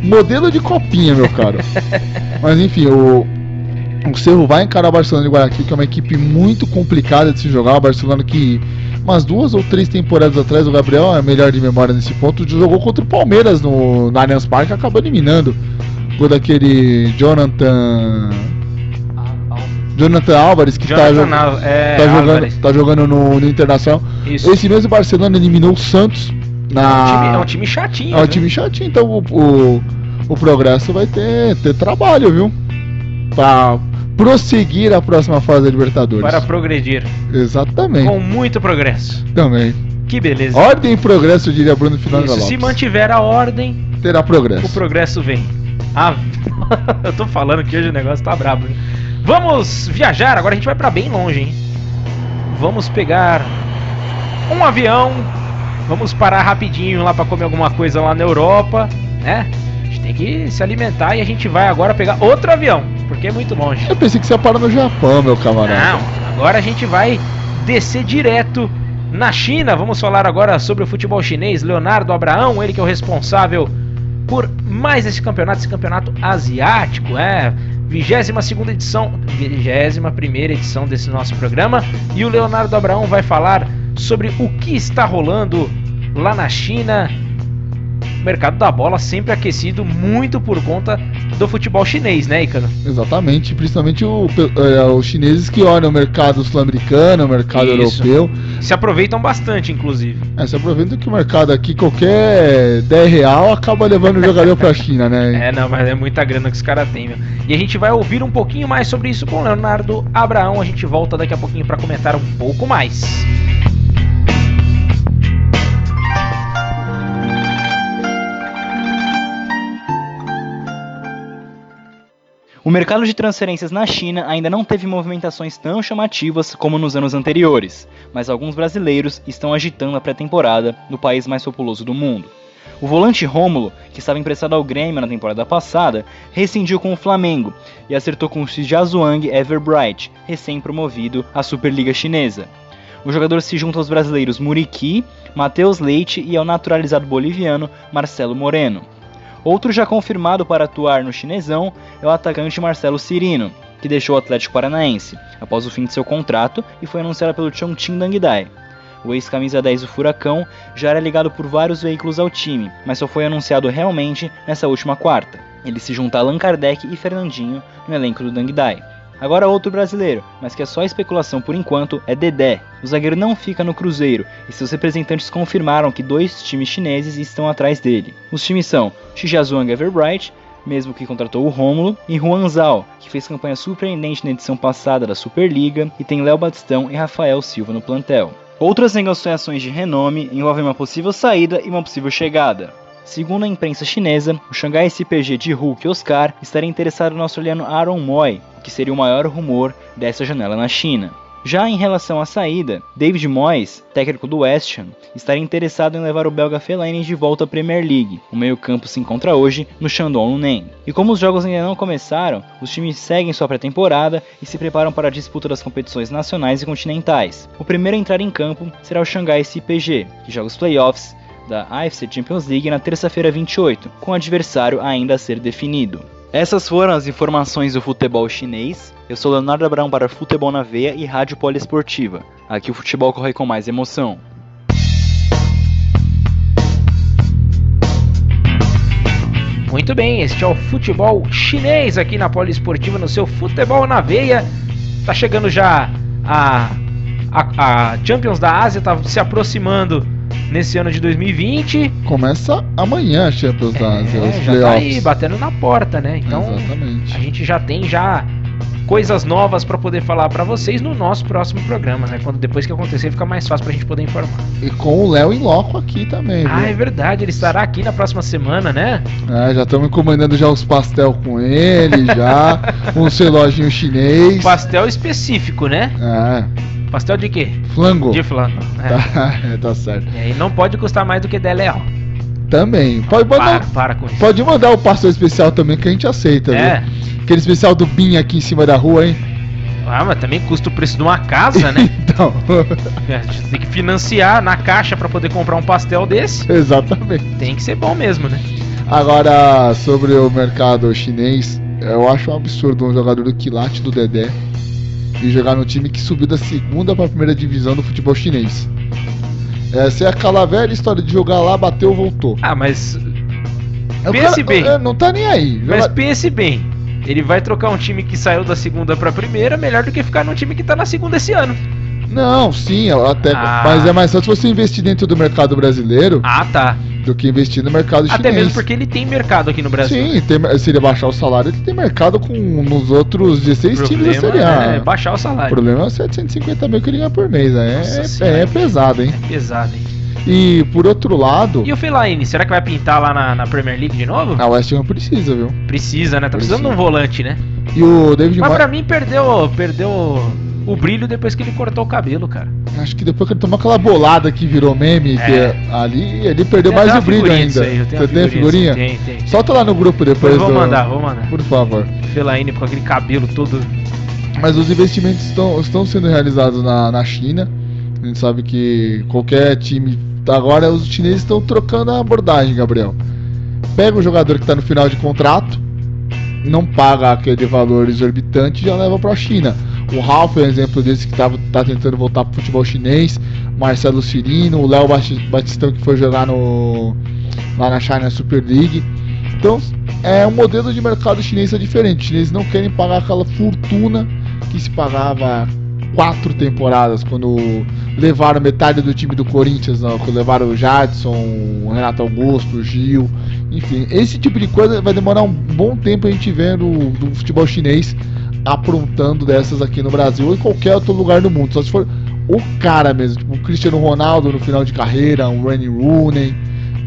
modelo de copinha, meu caro. Mas enfim, o, o Cerro vai encarar o Barcelona de Guayaquil, que é uma equipe muito complicada de se jogar. O Barcelona que umas duas ou três temporadas atrás, o Gabriel é melhor de memória nesse ponto, jogou contra o Palmeiras no, no Allianz Parque, acabou eliminando Gol daquele Jonathan. Jonathan Álvares, que tá Jonathan tá, Al- é, tá Álvares. jogando, tá jogando no, no Internacional. Isso. Esse mesmo Barcelona eliminou o Santos na. É um time, é um time chatinho. É um viu? time chatinho, então o, o, o Progresso vai ter, ter trabalho, viu? Pra prosseguir a próxima fase da Libertadores. Para progredir. Exatamente. Com muito progresso. Também. Que beleza. Ordem e progresso, diria Bruno Fernando Isso, Lopes. se mantiver a ordem, Terá progresso. o progresso vem. Ah, eu tô falando que hoje o negócio tá brabo. Hein? Vamos viajar, agora a gente vai pra bem longe, hein? Vamos pegar um avião, vamos parar rapidinho lá pra comer alguma coisa lá na Europa, né? A gente tem que se alimentar e a gente vai agora pegar outro avião, porque é muito longe. Eu pensei que você ia parar no Japão, meu camarada. Não, agora a gente vai descer direto na China. Vamos falar agora sobre o futebol chinês. Leonardo Abraão, ele que é o responsável por mais esse campeonato, esse campeonato asiático, é. 22 edição, 21 edição desse nosso programa. E o Leonardo Abraão vai falar sobre o que está rolando lá na China. O mercado da bola sempre aquecido muito por conta do futebol chinês, né, Icaro? Exatamente, principalmente o, é, os chineses que olham o mercado sul-americano, o mercado Isso. europeu. Se aproveitam bastante, inclusive. É, se aproveita que o mercado aqui, qualquer 10 real, acaba levando o jogador pra China, né? É, não, mas é muita grana que os caras têm, meu. E a gente vai ouvir um pouquinho mais sobre isso com o Leonardo Abraão. A gente volta daqui a pouquinho para comentar um pouco mais. O mercado de transferências na China ainda não teve movimentações tão chamativas como nos anos anteriores, mas alguns brasileiros estão agitando a pré-temporada no país mais populoso do mundo. O volante Rômulo, que estava emprestado ao Grêmio na temporada passada, rescindiu com o Flamengo e acertou com o Shijiazhuang Everbright, recém-promovido à Superliga Chinesa. O jogador se junta aos brasileiros Muriqui, Matheus Leite e ao naturalizado boliviano Marcelo Moreno. Outro já confirmado para atuar no chinesão é o atacante Marcelo Cirino, que deixou o Atlético Paranaense após o fim de seu contrato e foi anunciado pelo Chongqing Dangdai. O ex-camisa 10 do Furacão já era ligado por vários veículos ao time, mas só foi anunciado realmente nessa última quarta. Ele se junta a Allan Kardec e Fernandinho no elenco do Dangdai. Agora outro brasileiro, mas que é só especulação por enquanto, é Dedé. O zagueiro não fica no Cruzeiro e seus representantes confirmaram que dois times chineses estão atrás dele. Os times são Shijiazhuang Everbright, mesmo que contratou o Rômulo, e Juan que fez campanha surpreendente na edição passada da Superliga e tem Léo Batistão e Rafael Silva no plantel. Outras negociações de renome envolvem uma possível saída e uma possível chegada. Segundo a imprensa chinesa, o Xangai SPG de Hulk Oscar estaria interessado no australiano Aaron Moy, que seria o maior rumor dessa janela na China. Já em relação à saída, David Moyes, técnico do West Ham, estaria interessado em levar o belga Fellaini de volta à Premier League. O meio-campo se encontra hoje no Shandong Luneng. E como os jogos ainda não começaram, os times seguem sua pré-temporada e se preparam para a disputa das competições nacionais e continentais. O primeiro a entrar em campo será o Xangai SPG, que joga os playoffs da AFC Champions League na terça-feira 28, com o adversário ainda a ser definido. Essas foram as informações do futebol chinês. Eu sou Leonardo Abrão para Futebol na Veia e Rádio Poliesportiva. Aqui o futebol corre com mais emoção. Muito bem, este é o futebol chinês aqui na Poliesportiva, no seu Futebol na Veia. Tá chegando já a, a, a Champions da Ásia, tá se aproximando nesse ano de 2020. Começa amanhã a Champions da Ásia, os É, já tá aí batendo na porta, né? Então Exatamente. a gente já tem já coisas novas para poder falar para vocês no nosso próximo programa, né? Quando depois que acontecer fica mais fácil pra gente poder informar. E com o Léo em loco aqui também, Ah, é verdade, ele estará aqui na próxima semana, né? É, já estamos encomendando já os pastel com ele, já. um reloginho chinês. Pastel específico, né? É, Pastel de quê? flango. De flango. É. Tá, é, tá certo. E aí não pode custar mais do que 10 real. Também. Pode Para, mandar, para com isso. pode mandar o pastel especial também que a gente aceita, É. viu? Aquele especial do Bin aqui em cima da rua, hein? Ah, mas também custa o preço de uma casa, né? Então, É, A gente tem que financiar na caixa para poder comprar um pastel desse. exatamente. Tem que ser bom mesmo, né? Agora, sobre o mercado chinês, eu acho um absurdo um jogador do quilate do Dedé e jogar no time que subiu da segunda para a primeira divisão do futebol chinês. Essa é aquela velha história de jogar lá, bateu, voltou. Ah, mas pense cara, bem. Não tá nem aí. Mas pense bem. Ele vai trocar um time que saiu da segunda pra primeira, melhor do que ficar num time que tá na segunda esse ano. Não, sim, até. Ah. Mas é mais fácil você investir dentro do mercado brasileiro. Ah, tá. Do que investir no mercado chinês. Até mesmo porque ele tem mercado aqui no Brasil. Sim, tem, se ele baixar o salário, ele tem mercado com nos outros 16 times da Série A. É baixar o salário. O problema é os 750 mil que ele ganha por mês. Né? É, é, é, pesado, hein? É pesado, hein? E por outro lado. E o Fellaini, será que vai pintar lá na, na Premier League de novo? A West Ham precisa, viu? Precisa, né? Tá precisa. precisando de um volante, né? E o David Mas pra mim perdeu, perdeu o brilho depois que ele cortou o cabelo, cara. Acho que depois que ele tomou aquela bolada que virou meme é. que ali, ele perdeu tem mais o brilho ainda. Aí, Você tem a figurinha? Tem, tem. Solta lá no grupo depois. Vou do... mandar, vou mandar. Por favor. Fellaini com aquele cabelo todo. Mas os investimentos estão, estão sendo realizados na, na China. A gente sabe que qualquer time Agora os chineses estão trocando a abordagem, Gabriel. Pega o jogador que está no final de contrato, não paga aquele valor exorbitante e já leva para a China. O Ralph é um exemplo desse que está tentando voltar para o futebol chinês. Marcelo Cirino, o Léo Batistão que foi jogar no, lá na China Super League. Então é um modelo de mercado chinês é diferente. Os chineses não querem pagar aquela fortuna que se pagava quatro temporadas, quando levaram metade do time do Corinthians, não, quando levaram o Jadson, o Renato Augusto, o Gil, enfim, esse tipo de coisa vai demorar um bom tempo a gente vendo o futebol chinês aprontando dessas aqui no Brasil ou em qualquer outro lugar do mundo, só se for o cara mesmo, tipo o Cristiano Ronaldo no final de carreira, um Randy Rooney,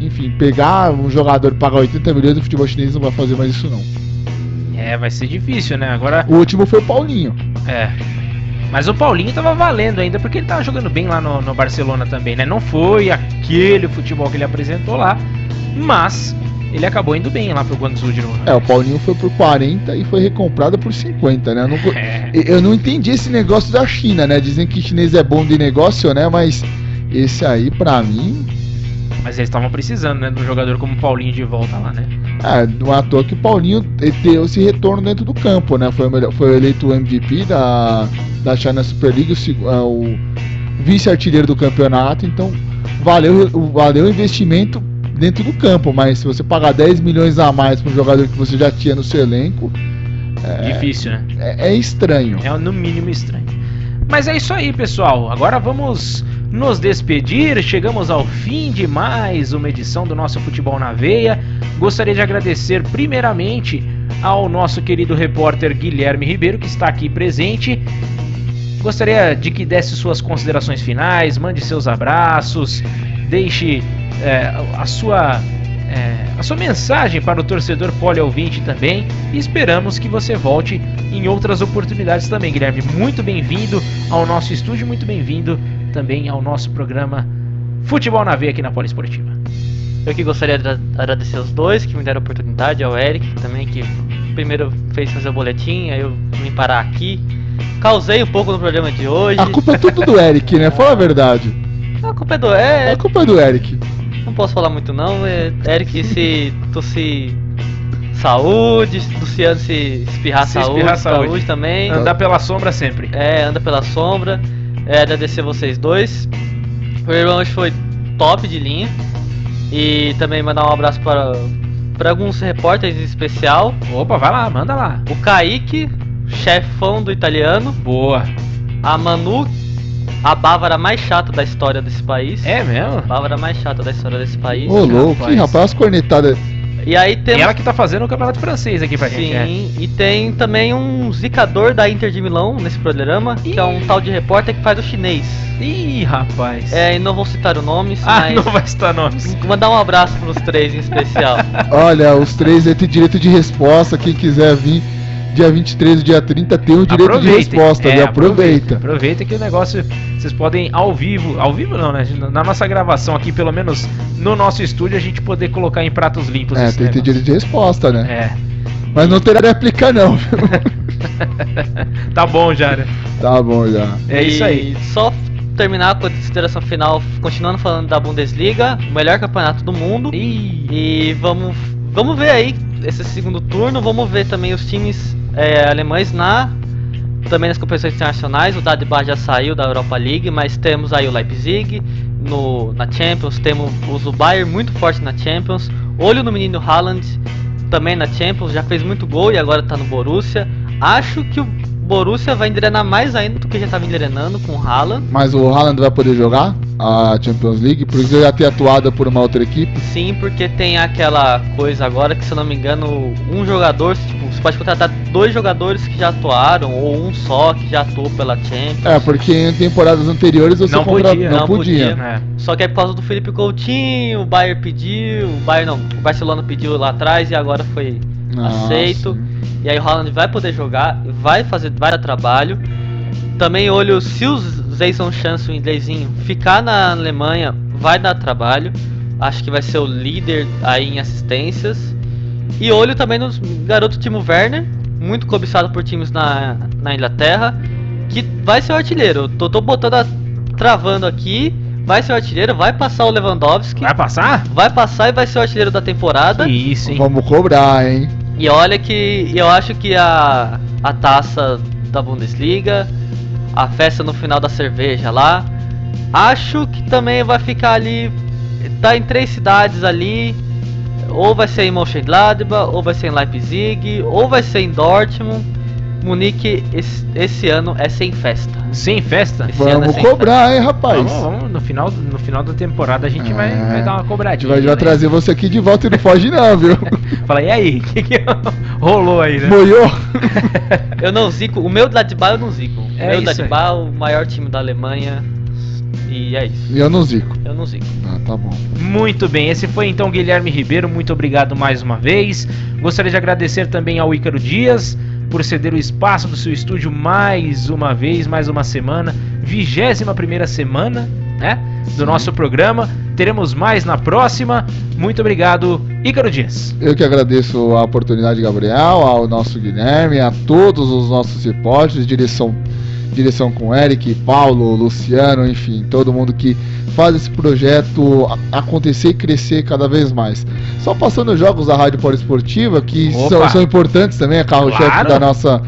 enfim, pegar um jogador e pagar 80 milhões, o futebol chinês não vai fazer mais isso não. É, vai ser difícil, né? Agora. O último foi o Paulinho. É. Mas o Paulinho tava valendo ainda porque ele tava jogando bem lá no, no Barcelona também, né? Não foi aquele futebol que ele apresentou lá, mas ele acabou indo bem lá pro Guangzhou de novo. É, o Paulinho foi por 40 e foi recomprado por 50, né? Eu não, é. eu não entendi esse negócio da China, né? Dizem que chinês é bom de negócio, né? Mas esse aí, pra mim, mas eles estavam precisando, né, de um jogador como o Paulinho de volta lá, né? É, não é à toa que o Paulinho deu esse retorno dentro do campo, né? Foi, melhor, foi eleito o MVP da, da China Super League, o, é, o vice-artilheiro do campeonato, então valeu, valeu o investimento dentro do campo, mas se você pagar 10 milhões a mais para um jogador que você já tinha no seu elenco. É, Difícil, né? É, é estranho. É no mínimo estranho. Mas é isso aí, pessoal. Agora vamos nos despedir. Chegamos ao fim de mais uma edição do nosso Futebol na Veia. Gostaria de agradecer primeiramente ao nosso querido repórter Guilherme Ribeiro, que está aqui presente. Gostaria de que desse suas considerações finais, mande seus abraços, deixe é, a sua a sua mensagem para o torcedor poliouvinte também e esperamos que você volte em outras oportunidades também, Guilherme. Muito bem-vindo ao nosso estúdio, muito bem-vindo também ao nosso programa Futebol na Veia aqui na Poliesportiva. Eu que gostaria de agradecer os dois que me deram a oportunidade, ao Eric também, que primeiro fez fazer o boletim, aí eu vim parar aqui. Causei um pouco no programa de hoje. A culpa é tudo do Eric, né? Fala a verdade. A culpa é do Eric. A culpa é do Eric. Posso falar muito não, é Eric se tossir saúde, Luciano se espirrar se saúde, espirrar saúde, saúde também. Andar pela sombra sempre. É, anda pela sombra. É, agradecer vocês dois. O programa hoje foi top de linha. E também mandar um abraço para, para alguns repórteres em especial. Opa, vai lá, manda lá. O Kaique, chefão do italiano. Boa. A Manu, a bávara mais chata da história desse país. É mesmo? A bávara mais chata da história desse país. Ô, louco, rapaz, rapaz cornetada. E aí tem. Ela que tá fazendo o campeonato francês aqui pra Sim, gente. Sim, é. e tem também um zicador da Inter de Milão nesse programa, Ih. que é um tal de repórter que faz o chinês. Ih, rapaz. É, e não vou citar o nome. Ah, não vai citar nomes. Mandar um abraço pros três em especial. Olha, os três aí têm direito de resposta, quem quiser vir dia 23 e dia 30 tem o direito Aproveitem. de resposta, é, aproveita. Aproveita que o negócio vocês podem ao vivo, ao vivo não, né? Na nossa gravação aqui, pelo menos no nosso estúdio, a gente poder colocar em pratos limpos. É, tem que ter direito de resposta, né? É. Mas não terá réplica não. tá bom já, né? Tá bom já. É isso aí. E só terminar com a consideração final, continuando falando da Bundesliga, o melhor campeonato do mundo. E, e vamos, vamos ver aí esse segundo turno, vamos ver também os times é, alemães na também nas competições internacionais. O Dadibah já saiu da Europa League, mas temos aí o Leipzig no, na Champions, temos o Bayern muito forte na Champions. Olho no menino Haaland também na Champions, já fez muito gol e agora está no Borussia. Acho que o Borussia vai engrenar mais ainda do que já estava engrenando com o Haaland. Mas o Haaland vai poder jogar a Champions League, porque ele já ter atuado por uma outra equipe? Sim, porque tem aquela coisa agora que, se eu não me engano, um jogador, tipo, você pode contratar dois jogadores que já atuaram, ou um só que já atuou pela Champions. É, porque em temporadas anteriores você não contra... podia. Não, não podia. podia. É. Só que é por causa do Felipe Coutinho, o Bayern pediu, o Bayern não, o Barcelona pediu lá atrás e agora foi Nossa. aceito. E aí o Haaland vai poder jogar, vai fazer, vai dar trabalho. Também olho se o Jason Chance, o inglesinho, ficar na Alemanha, vai dar trabalho. Acho que vai ser o líder aí em assistências. E olho também no garoto Timo Werner, muito cobiçado por times na, na Inglaterra, que vai ser o artilheiro. Tô, tô botando a, travando aqui, vai ser o artilheiro, vai passar o Lewandowski. Vai passar? Vai passar e vai ser o artilheiro da temporada. Que isso, hein? Vamos cobrar, hein? E olha que eu acho que a, a taça da Bundesliga, a festa no final da cerveja lá, acho que também vai ficar ali, tá em três cidades ali, ou vai ser em Mönchengladbach, ou vai ser em Leipzig, ou vai ser em Dortmund. Munique esse, esse ano é sem festa. Sem festa? Esse vamos é cobrar, festa. hein, rapaz? Vamos, vamos, no, final, no final da temporada a gente é. vai, vai, dar uma cobradinha. A gente vai, né? trazer você aqui de volta e não foge não, viu? Fala, e aí? O que, que rolou aí, né? Moiou? eu não zico. O meu Ladibal eu não zico. O é meu Ladibal, o maior time da Alemanha. E é isso. E eu não zico. Eu não zico. Ah, tá bom. Muito bem, esse foi então Guilherme Ribeiro. Muito obrigado mais uma vez. Gostaria de agradecer também ao Ícaro Dias por ceder o espaço do seu estúdio mais uma vez, mais uma semana, vigésima primeira semana, né, do nosso programa. Teremos mais na próxima. Muito obrigado, Ícaro Dias. Eu que agradeço a oportunidade, Gabriel, ao nosso Guilherme, a todos os nossos repórteres, direção direção com Eric, Paulo, Luciano, enfim, todo mundo que faz esse projeto acontecer e crescer cada vez mais. Só passando os jogos da Rádio Poliesportiva, que são, são, importantes também, é carro-chefe claro. da, nossa,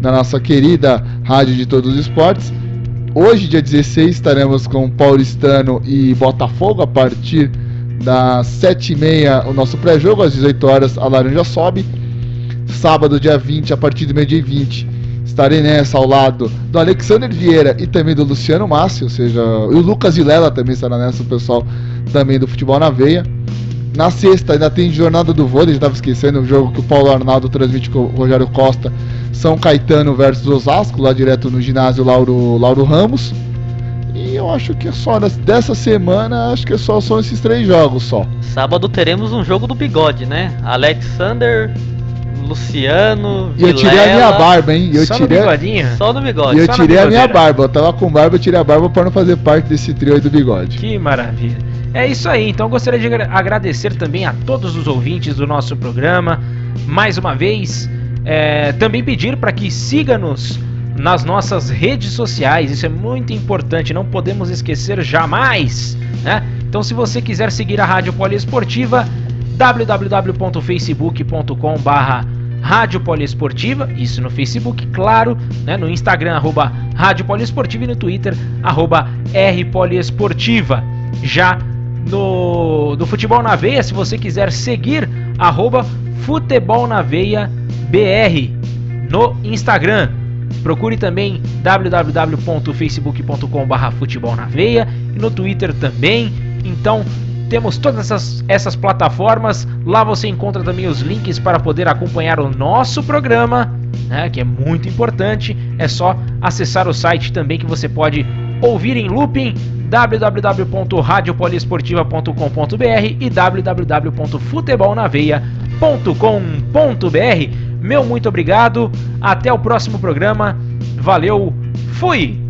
da nossa querida Rádio de Todos os Esportes. Hoje, dia 16, estaremos com Paulistano e Botafogo a partir das 7h30, o nosso pré-jogo, às 18 horas a Laranja sobe. Sábado, dia 20, a partir do meio-dia 20, estarei nessa ao lado do Alexander Vieira e também do Luciano Massi, ou seja, e o Lucas Vilela também estará nessa, o pessoal também do Futebol na Veia. Na sexta ainda tem Jornada do Vôlei, já estava esquecendo o jogo que o Paulo Arnaldo transmite com o Rogério Costa, São Caetano versus Osasco, lá direto no ginásio Lauro, Lauro Ramos. E eu acho que é só dessa semana, acho que só são esses três jogos só. Sábado teremos um jogo do bigode, né? Alexander Luciano, E eu tirei a minha barba, hein? Eu Só tirei... no bigodinho? Só no bigode. E eu tirei a minha barba. Eu tava com barba, eu tirei a barba para não fazer parte desse trio aí do bigode. Que maravilha. É isso aí, então gostaria de agra- agradecer também a todos os ouvintes do nosso programa. Mais uma vez, é, também pedir para que siga-nos nas nossas redes sociais, isso é muito importante, não podemos esquecer jamais, né? Então, se você quiser seguir a Rádio Poliesportiva, www.facebook.com/barra Rádio Poliesportiva, isso no Facebook, claro, né? no Instagram, arroba Rádio Poliesportiva e no Twitter, arroba R Poliesportiva. Já no, no Futebol na Veia, se você quiser seguir, arroba Futebol na Veia BR no Instagram. Procure também www.facebook.com.br futebol na veia e no Twitter também. Então temos todas essas, essas plataformas. Lá você encontra também os links para poder acompanhar o nosso programa, né, que é muito importante. É só acessar o site também que você pode ouvir em looping www.radiopoliesportiva.com.br e www.futebolnaveia.com.br. Meu muito obrigado. Até o próximo programa. Valeu. Fui.